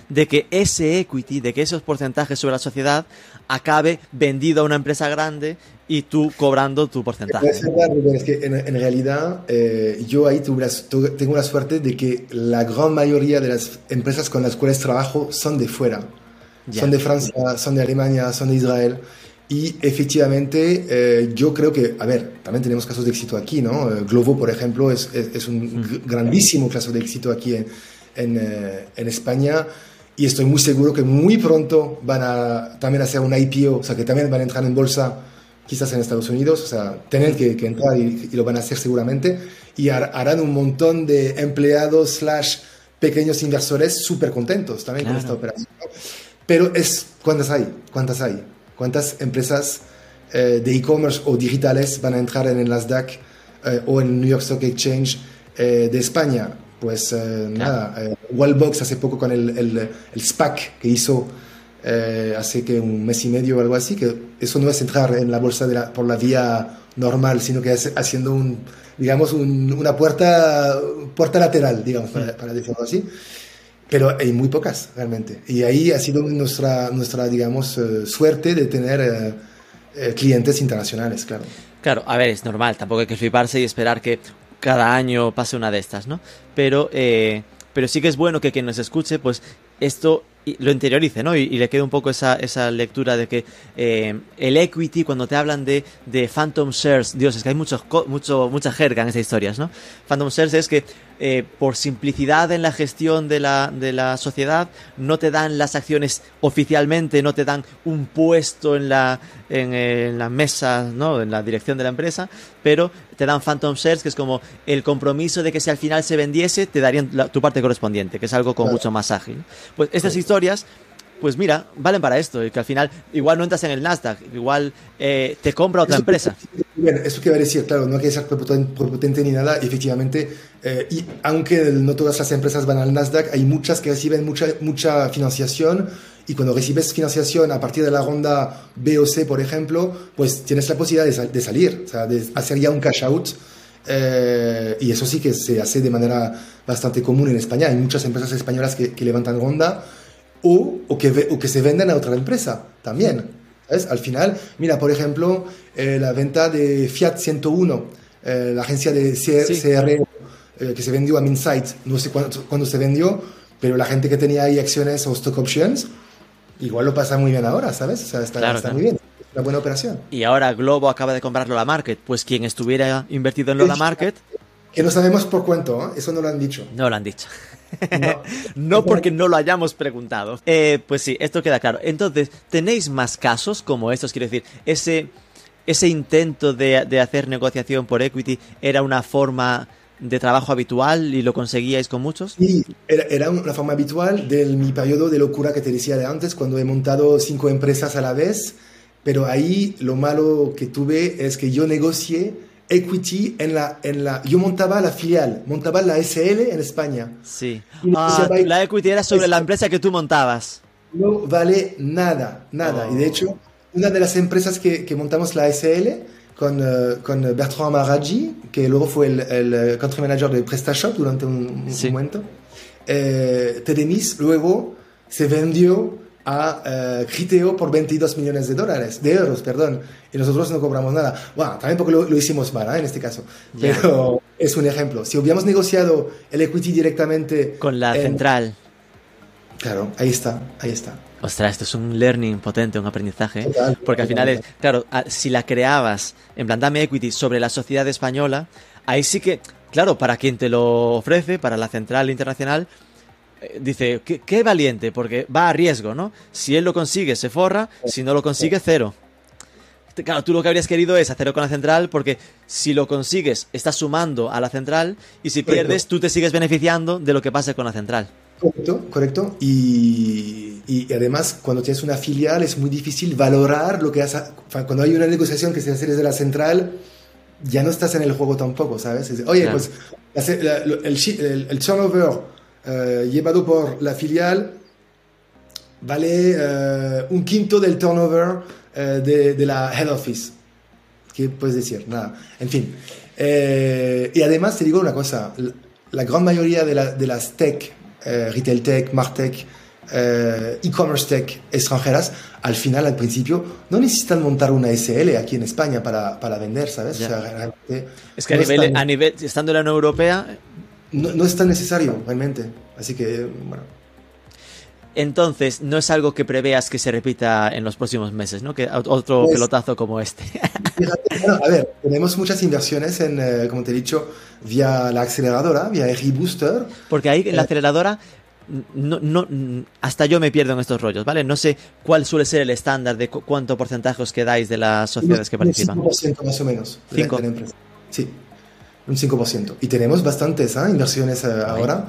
de que ese equity, de que esos porcentajes sobre la sociedad acabe vendido a una empresa grande y tú cobrando tu porcentaje. Es verdad, Rubén, es que en, en realidad eh, yo ahí tuve la- tu- tengo la suerte de que la gran mayoría de las empresas con las cuales trabajo son de fuera. Ya. Son de Francia, son de Alemania, son de Israel. Y efectivamente, eh, yo creo que, a ver, también tenemos casos de éxito aquí, ¿no? Eh, Glovo, por ejemplo, es, es- es un gr- grandísimo caso de éxito aquí en, en, eh, en España. Y estoy muy seguro que muy pronto van a también hacer una IPO, o sea, que también van a entrar en bolsa, quizás en Estados Unidos, o sea, tienen que, que entrar y, y lo van a hacer seguramente. Y har- harán un montón de empleados slash pequeños inversores súper contentos también con Claro. esta operación. ¿no? Pero es, ¿cuántas hay? ¿Cuántas hay? ¿Cuántas empresas eh, de e-commerce o digitales van a entrar en el Nasdaq eh, o en el New York Stock Exchange eh, de España? Pues eh, nada, eh, Wallbox hace poco con el, el, el SPAC que hizo eh, hace que un mes y medio o algo así, que eso no es entrar en la bolsa de la- por la vía normal, sino que es haciendo un, digamos, un- una puerta, puerta lateral, digamos, para, para decirlo así pero hay muy pocas realmente. Y ahí ha sido nuestra, nuestra digamos, eh, suerte de tener eh, eh, clientes internacionales, claro. Claro, a ver, es normal, tampoco hay que fliparse y esperar que cada año pase una de estas, ¿no? Pero, eh, pero sí que es bueno que quien nos escuche, pues esto y- lo interiorice, ¿no? Y, y le quede un poco esa, esa lectura de que eh, el equity, cuando te hablan de, de phantom shares, Dios, es que hay mucho, co- mucho, mucha jerga en estas historias, ¿no? Phantom shares es que eh, por simplicidad en la gestión de la, de la sociedad, no te dan las acciones oficialmente, no te dan un puesto en la, en, eh, en la mesa, ¿no? en la dirección de la empresa, pero te dan Phantom Shares, que es como el compromiso de que si al final se vendiese, te darían la- tu parte correspondiente, que es algo como Claro. mucho más ágil. Pues estas historias pues mira, valen para esto, y que al final igual no entras en el Nasdaq, igual eh, te compra otra Eso- empresa. Bueno, eso que va a decir, claro, no hay que ser prepotente, ni nada, efectivamente, eh, y aunque no todas las empresas van al Nasdaq, hay muchas que reciben mucha, mucha financiación, y cuando recibes financiación a partir de la ronda B o C, por ejemplo, pues tienes la posibilidad de, sal- de salir, o sea, de hacer ya un cash out, eh, y eso sí que se hace de manera bastante común en España, hay muchas empresas españolas que, que levantan ronda, o, o, que, o que se venden a otra empresa también. ¿sabes? Al final, mira, por ejemplo, eh, la venta de Fiat 101, eh, la agencia de C- Sí. CRO, eh, que se vendió a Minsight, no sé cuándo, cuándo se vendió, pero la gente que tenía ahí acciones o stock options, igual lo pasa muy bien ahora, ¿sabes? O sea, está, Claro, está claro. muy bien, es una buena operación. Y ahora Globo acaba de comprar Lola Market, pues quien estuviera invertido en Lola Market, Que no sabemos por cuánto, ¿eh? eso no lo han dicho. no lo han dicho. (laughs) No. (laughs) No porque no lo hayamos preguntado. Eh, pues sí, esto queda claro. Entonces, ¿tenéis más casos como estos? Quiero decir, ese, ese intento de, de hacer negociación por equity era una forma de trabajo habitual y lo conseguíais con muchos. Sí, era, era una forma habitual de mi periodo de locura que te decía de antes, cuando he montado cinco empresas a la vez, pero ahí lo malo que tuve es que yo negocié equity en la, en la... Yo montaba la filial, montaba la SL en España. Sí. Ah, la equity era sobre la empresa que tú montabas. No vale nada, nada. Oh. Y de hecho, una de las empresas que, que montamos la SL con, eh, con Bertrand Maraggi, que luego fue el, el, country manager de PrestaShop durante un, un Sí. momento, eh, luego se vendió a eh, Criteo por 22 millones de dólares, de euros, perdón, y nosotros no cobramos nada. Bueno, también porque lo, lo hicimos mal ¿eh? en este caso, Ya. pero es un ejemplo. Si hubiéramos negociado el equity directamente Con la en- central. Claro, ahí está, ahí está. Ostras, esto es un learning potente, un aprendizaje. Total, Porque al final es, claro, si la creabas en plan dame equity sobre la sociedad española, ahí sí que, claro, para quien te lo ofrece, para la central internacional, eh, dice, qué, qué valiente, porque va a riesgo, ¿no? Si él lo consigue, se forra, si no lo consigue, cero. Claro, tú lo que habrías querido es hacerlo con la central, porque si lo consigues, estás sumando a la central, y si pierdes, tú te sigues beneficiando de lo que pase con la central. Correcto, correcto. Y, y además, cuando tienes una filial, es muy difícil valorar lo que has. Cuando hay una negociación que se hace desde la central, ya no estás en el juego tampoco, ¿sabes? Es- Oye, Claro. pues el, el- el turnover eh, llevado por la filial vale eh, un quinto del turnover eh, de, de la head office. ¿Qué puedes decir? Nada. En fin. Y además te digo una cosa, la, la gran mayoría de, la- de las tech, eh, retail tech, martech, eh, e-commerce tech extranjeras, al final, al principio, no necesitan montar una SL aquí en España para, para vender, ¿sabes? O sea, realmente Es que a no es nivel, tan- a nivel, estando en la Unión Europea, no, no es tan necesario, realmente. Así que, bueno. Entonces, no es algo que preveas que se repita en los próximos meses, ¿no? Que ot- otro Pues- pelotazo como este. (laughs) Fíjate, bueno, a ver, tenemos muchas inversiones en, eh, como te he dicho, vía la aceleradora, vía RI Booster. Porque ahí Eh. en la aceleradora, no, no, hasta yo me pierdo en estos rollos, ¿vale? No sé cuál suele ser el estándar de cu- cuánto porcentaje os quedáis de las sociedades que Un participan. 5% más o menos Cinco. de la empresa. Sí, un 5%. Y tenemos bastantes ¿ah? inversiones eh, ahora.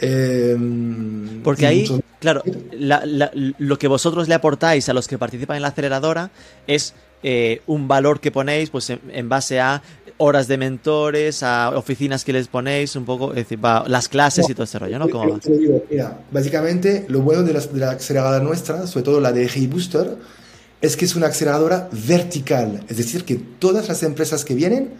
Eh, Porque ahí, mucho- claro, la- la- lo que vosotros le aportáis a los que participan en la aceleradora es eh, un valor que ponéis pues en, en base a horas de mentores, a oficinas que les ponéis, un poco, es decir, va- las clases y todo ese rollo, ¿no? ¿Cómo va? Te lo digo, mira, básicamente lo bueno de la, de la aceleradora nuestra, sobre todo la de RI Booster, es que es una aceleradora vertical. Es decir, que todas las empresas que vienen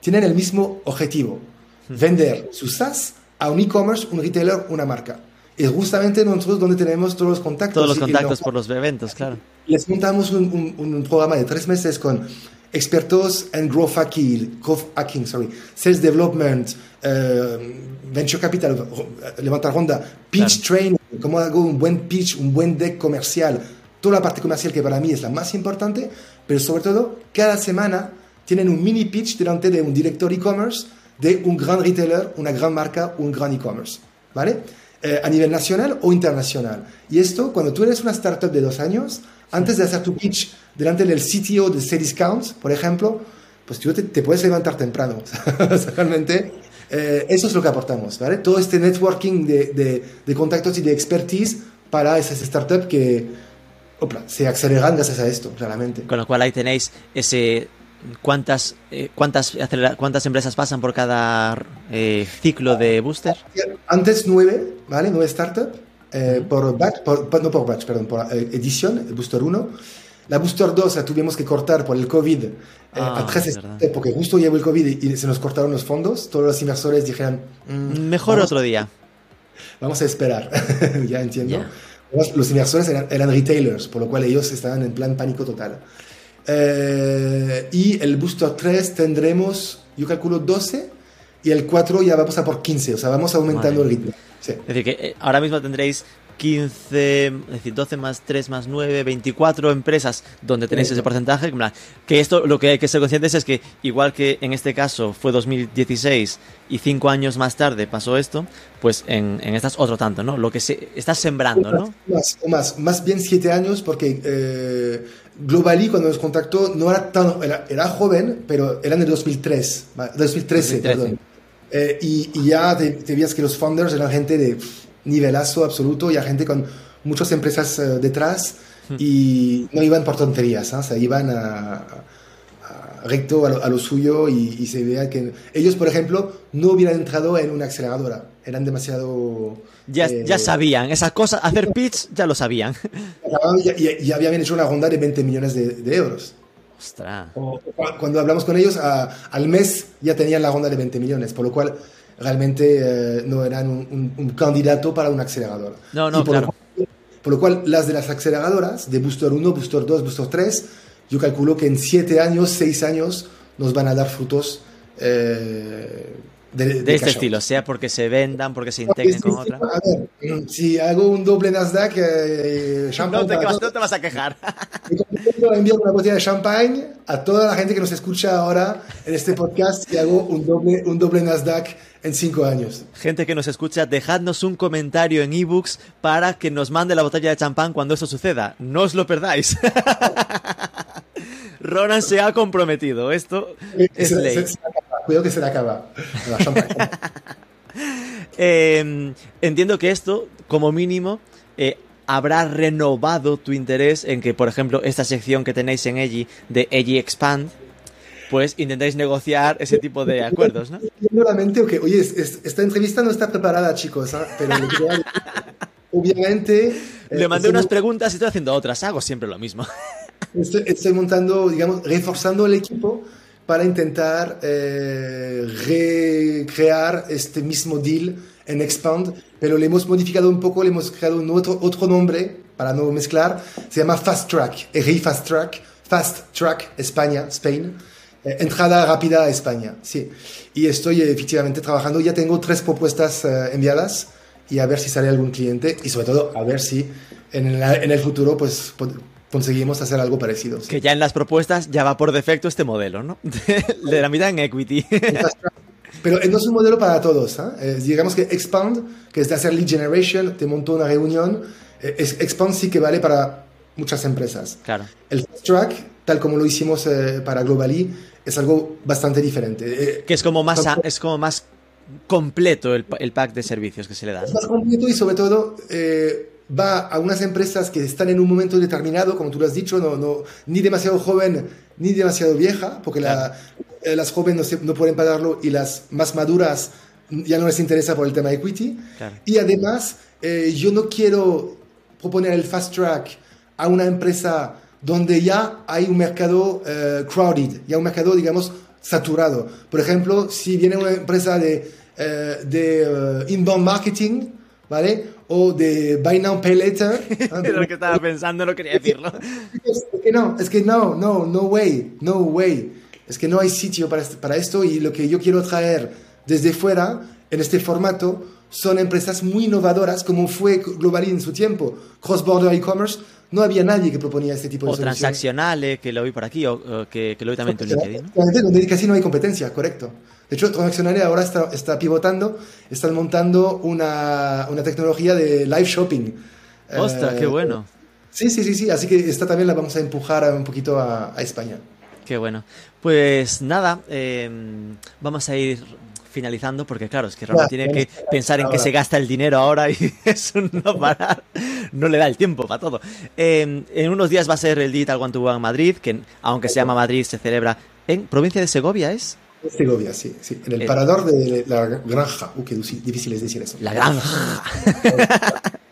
tienen el mismo objetivo. Vender su SaaS a un e-commerce, un retailer, una marca. Es justamente nosotros donde tenemos todos los contactos. Todos los contactos por los eventos, claro. Les montamos un, un- un programa de tres meses con expertos en growth hacking, growth hacking sorry, sales development, eh, venture capital, levantar ronda, pitch training, cómo hago un buen pitch, un buen deck comercial, toda la parte comercial que para mí es la más importante, pero sobre todo cada semana tienen un mini pitch delante de un director e-commerce de un gran retailer, una gran marca, un gran e-commerce, ¿vale? Eh, a nivel nacional o internacional. Y esto, cuando tú eres una startup de dos años, antes de hacer tu pitch delante del sitio de Cdiscount, por ejemplo, pues tú te, te puedes levantar temprano. (laughs) Realmente eh, eso es lo que aportamos, ¿vale? Todo este networking de, de, de contactos y de expertise para esas startups que se aceleran gracias a esto, claramente. Con lo cual ahí tenéis ese cuántas eh, cuántas cuántas empresas pasan por cada eh, ciclo de booster. Antes nueve, ¿vale? Nueve startups eh, por batch, por- no por batch, perdón, por eh, edición, Booster 1. La Booster 2 la tuvimos que cortar por el COVID eh, Ah, a tres porque justo llegó el COVID y, se nos cortaron los fondos. Todos los inversores dijeron, "Mm, Mejor vamos, otro día. (laughs) vamos a esperar. (laughs) ya entiendo. Los, los inversores eran, eran retailers, por lo cual ellos estaban en plan pánico total. Eh, y el Booster 3 tendremos, yo calculo 12, y el 4 ya vamos a por 15, o sea, vamos aumentando Madre el ritmo. Sí. Es decir, que eh, ahora mismo tendréis 15, es decir, 12 más 3 más 9, 24 empresas donde tenéis ese porcentaje. Que esto lo que hay que ser conscientes es que, igual que en este caso fue 2016 y 5 años más tarde pasó esto, pues en, en estas otro tanto, ¿no? Lo que se estás sembrando, ¿no? Más, o más, más bien 7 años, porque eh, Globally, cuando nos contactó, no era tan, era, era joven, pero era en el 2003, va, 2013, 2013. perdón. Eh, y, y ya te, te veías que los founders eran gente de nivelazo absoluto, y a gente con muchas empresas eh, detrás, y no iban por tonterías, ¿ah? o sea, iban a- a recto a lo, a lo suyo y, y se veía que ellos, por ejemplo, no hubieran entrado en una aceleradora, eran demasiado... Ya, eh, ya sabían, esas cosas, hacer (laughs) pitch, ya lo sabían. y, y- habían hecho una ronda de 20 millones de, de euros. Ostras. O- Cuando hablamos con ellos, a- al mes ya tenían la ronda de 20 millones, por lo cual realmente eh, no eran un, un- un candidato para una aceleradora. No, no, por claro. Lo, por lo cual, las de las aceleradoras, de Booster 1, Booster 2, Booster 3, yo calculo que en 7 años, 6 años, nos van a dar frutos eh, de, De este cash out. estilo, sea porque se vendan, porque se integren sí, con otra. A ver, mm, si hago un doble Nasdaq, eh, No te, vas, no te vas a quejar. Envío una botella de champagne a toda la gente que nos escucha ahora en este podcast y hago un doble, un doble Nasdaq en cinco años. Gente que nos escucha, dejadnos un comentario en ebooks para que nos mande la botella de champán cuando eso suceda. No os lo perdáis. (laughs) Ronan se ha comprometido. Esto es Se- ley. se- se acaba. Cuidado que se le acaba. (laughs) Eh, entiendo que esto, como mínimo, eh, habrá renovado tu interés en que, por ejemplo, esta sección que tenéis en Eji de Eji Expand, pues intentáis negociar ese tipo de acuerdos, ¿no? Tengo la mente, ok, oye, es- es- esta entrevista no está preparada, chicos, ¿ah? pero obviamente... eh, Le mandé unas preguntas y estoy haciendo otras. Hago siempre lo mismo. (laughs) Estoy, estoy montando, digamos, reforzando el equipo para intentar eh, recrear este mismo deal en Expand, pero le hemos modificado un poco, le hemos creado un otro, otro nombre para no mezclar, se llama Fast Track, RI Fast Track, Fast Track España, Spain, eh, entrada rápida a España, sí. Y estoy eh, efectivamente trabajando, ya tengo tres propuestas eh, enviadas y a ver si sale algún cliente y sobre todo a ver si en, la- en el futuro pues conseguimos hacer algo parecido. sí. Que ya en las propuestas ya va por defecto este modelo, ¿no? (laughs) De la mitad en equity. Pero no es un modelo para todos. ¿ah? Eh, digamos que Expand, que es de hacer lead generation, te montó una reunión. eh, es- Expand sí que vale para muchas empresas. Claro. El Fast Track, tal como lo hicimos eh, para Globally, es algo bastante diferente. Eh, Que es como más, es como más completo el, el pack de servicios que se le da. Es más completo y sobre todo eh, va a unas empresas que están en un momento determinado, como tú lo has dicho, no, no, ni demasiado joven ni demasiado vieja, porque la- eh, las jóvenes no, se- no pueden pagarlo y las más maduras ya no les interesa por el tema equity. Claro. Y además, eh, yo no quiero proponer el fast track a una empresa donde ya hay un mercado eh, crowded, ya un mercado, digamos, saturado. Por ejemplo, si viene una empresa de, eh, de eh, inbound marketing, ¿vale? O de buy now, pay later. (laughs) lo que estaba pensando, no quería decirlo. Es que no, es que no, no, no way, no way. Es que no hay sitio para, para esto y lo que yo quiero traer desde fuera, en este formato, son empresas muy innovadoras, como fue Globally en su tiempo. Cross-border e-commerce, no había nadie que proponía este tipo de O transaccionales, que lo vi por aquí, o, que, lo vi también en LinkedIn. ¿no? Donde casi no hay competencia, correcto. De hecho, transaccionales ahora está, está pivotando, están montando una, una, tecnología de live shopping. ¡Ostras, qué eh, bueno! Sí, sí, sí, sí. Así que esta también la vamos a empujar un poquito a, a España. Qué bueno. Pues nada, eh, vamos a ir finalizando, porque claro, es que realmente tiene que pensar en que se gasta el dinero ahora y (laughs) eso no parar, no le da el tiempo para todo. Em, en unos días va a ser el Digital One to One Madrid, que aunque se llama Madrid, se celebra en provincia de Segovia, ¿es? Segovia, sí, sí. En el eh, parador de la granja. Uh, qué difícil es decir eso. La granja. (laughs)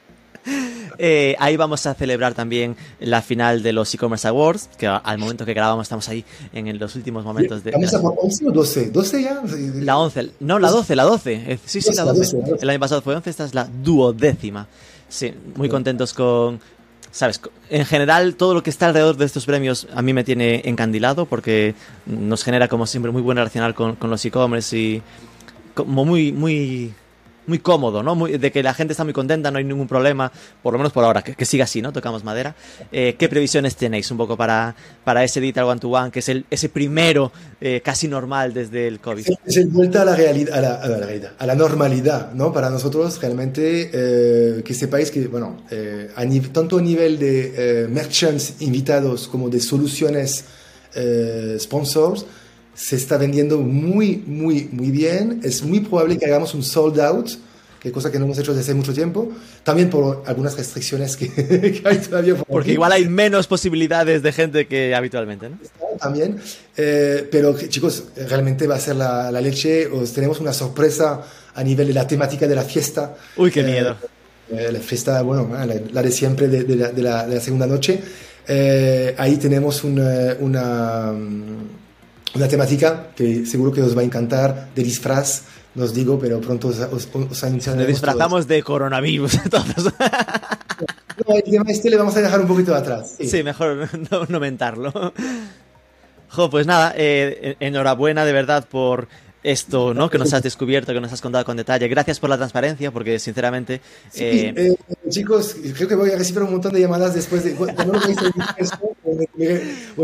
Eh, ahí vamos a celebrar también la final de los e-commerce awards, que al momento que grabamos estamos ahí en los últimos momentos de... ¿Vamos a por 11 o 12? ¿12 ya? La 11, no, la 12, la 12. Eh, sí, sí, la 12. El año pasado fue 11, esta es la duodécima. Sí, muy contentos con, sabes, en general todo lo que está alrededor de estos premios a mí me tiene encandilado porque nos genera como siempre muy buen relacional con, con los e-commerce y como muy, muy muy cómodo, ¿no? de que la gente está muy contenta, no hay ningún problema, por lo menos por ahora, que, siga así, ¿no? Tocamos madera. Eh, ¿Qué previsiones tenéis un poco para, para ese Digital One to One, que es el, ese primero eh, casi normal desde el COVID? Es, vuelta a la, realidad, a la, normalidad, ¿no? Para nosotros, realmente, eh, que sepáis que, bueno, a tanto a nivel de merchants invitados como de soluciones sponsors, se está vendiendo muy, muy, muy bien. Es muy probable que hagamos un sold out, que cosa que no hemos hecho desde hace mucho tiempo. También por algunas restricciones que, (laughs) hay todavía. Porque igual hay menos posibilidades de gente que habitualmente, ¿no? También. Eh, pero chicos, realmente va a ser la, la, leche. Os tenemos una sorpresa a nivel de la temática de la fiesta. Uy, qué miedo. Eh, la fiesta, bueno, la, de siempre de, de, la, de, la, segunda noche. Eh, ahí tenemos una, una una temática que seguro que os va a encantar, de disfraz, no os digo, pero pronto os, os, os Nos disfrazamos de coronavirus, (laughs) todos. No, el tema este le vamos a dejar un poquito atrás. Sí, mejor no, no mentarlo. Jo, pues nada, eh, enhorabuena de verdad por esto, ¿no? Que nos has descubierto, que nos has contado con detalle. Gracias por la transparencia, porque sinceramente. Eh, eh, chicos, creo que voy a recibir un montón de llamadas después de. Voy a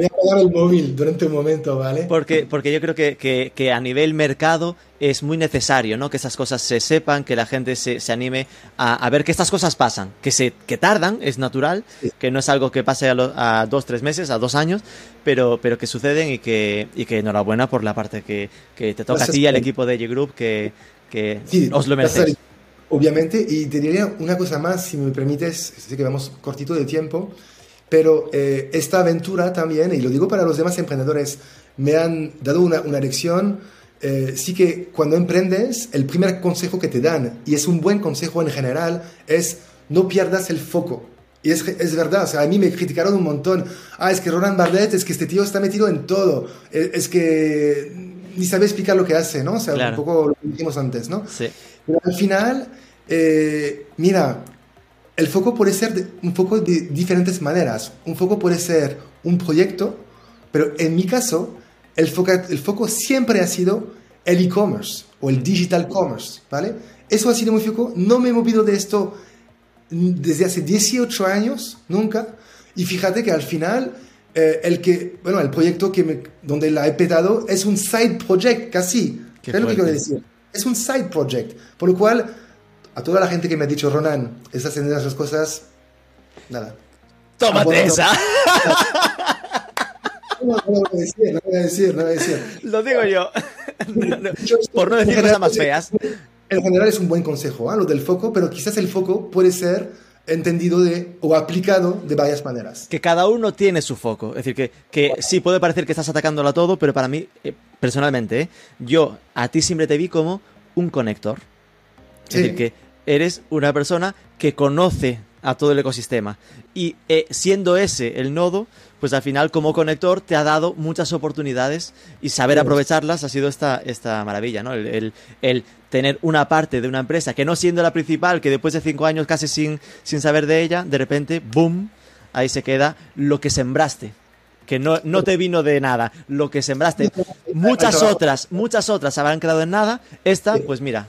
apagar el móvil durante un momento, ¿vale? Porque, porque yo creo que, que, que a nivel mercado es muy necesario, ¿no? Que esas cosas se sepan, que la gente se, se anime a, a, ver que estas cosas pasan, que se que tardan, es natural, que no es algo que pase a, a, dos, tres meses, a dos años, pero, pero que suceden y que, y que enhorabuena por la parte que, que te toca a ti y al equipo de G-Group, que, que os lo merecéis. Obviamente, y te diría una cosa más, si me permites, sé que vamos cortito de tiempo, pero eh, esta aventura también, y lo digo para los demás emprendedores, me han dado una, una lección eh, sí que cuando emprendes, el primer consejo que te dan, y es un buen consejo en general, es no pierdas el foco. Y es, es verdad, o sea, a mí me criticaron un montón. Ah, es que Roland Bardet, es que este tío está metido en todo. Es, es que ni sabe explicar lo que hace, ¿no? O sea, un poco lo que dijimos antes, ¿no? Sí. Pero al final, eh, mira, el foco puede ser de, un foco de diferentes maneras. Un foco puede ser un proyecto, pero en mi caso, el foco, el foco siempre ha sido el e-commerce o el digital commerce, ¿vale? Eso ha sido mi foco, no me he movido de esto desde hace 18 años, nunca, y fíjate que al final eh, el que, bueno, el proyecto que me, donde la he petado es un side project casi, ¿qué es lo que quiero decir? Es un side project, por lo cual a toda la gente que me ha dicho, Ronan, estás haciendo esas cosas, nada. Tómate esa. No, no, voy a decir, no voy a decir, no voy a decir. Lo digo yo. Por no decir cosas más feas. En general es un buen consejo, ¿eh? lo del foco, pero quizás el foco puede ser entendido de, o aplicado de varias maneras. Que cada uno tiene su foco. Es decir, que, que sí puede parecer que estás atacándolo a todo, pero para mí, eh, personalmente, ¿eh? yo a ti siempre te vi como un conector. Es decir, que eres una persona que conoce a todo el ecosistema. Y eh, siendo ese el nodo, pues al final como conector te ha dado muchas oportunidades y saber aprovecharlas ha sido esta, esta maravilla, ¿no? El, el, el, tener una parte de una empresa que no siendo la principal, que después de cinco años casi sin, sin saber de ella, de repente, ¡boom!, ahí se queda lo que sembraste. Que no, no te vino de nada, lo que sembraste. Muchas otras, muchas otras habrán quedado en nada. Esta, pues mira,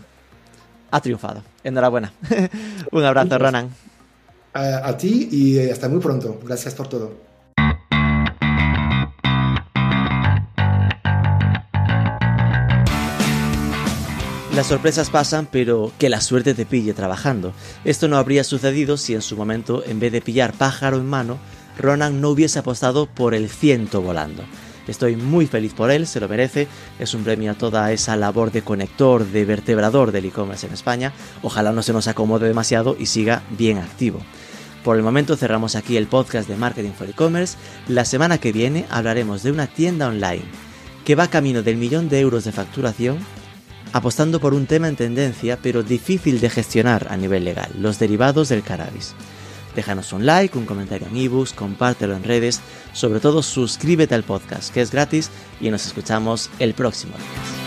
ha triunfado. Enhorabuena. (laughs) Un abrazo, Ronan. A ti y hasta muy pronto. Gracias por todo. Las sorpresas pasan, pero que la suerte te pille trabajando. Esto no habría sucedido si en su momento, en vez de pillar pájaro en mano, Ronan no hubiese apostado por el ciento volando. Estoy muy feliz por él, se lo merece, es un premio a toda esa labor de conector, de vertebrador del e-commerce en España. Ojalá no se nos acomode demasiado y siga bien activo. Por el momento cerramos aquí el podcast de Marketing for E-Commerce. La semana que viene hablaremos de una tienda online que va camino del millón de euros de facturación apostando por un tema en tendencia pero difícil de gestionar a nivel legal, los derivados del cannabis. Déjanos un like, un comentario en ebooks, compártelo en redes, sobre todo suscríbete al podcast que es gratis y nos escuchamos el próximo lunes.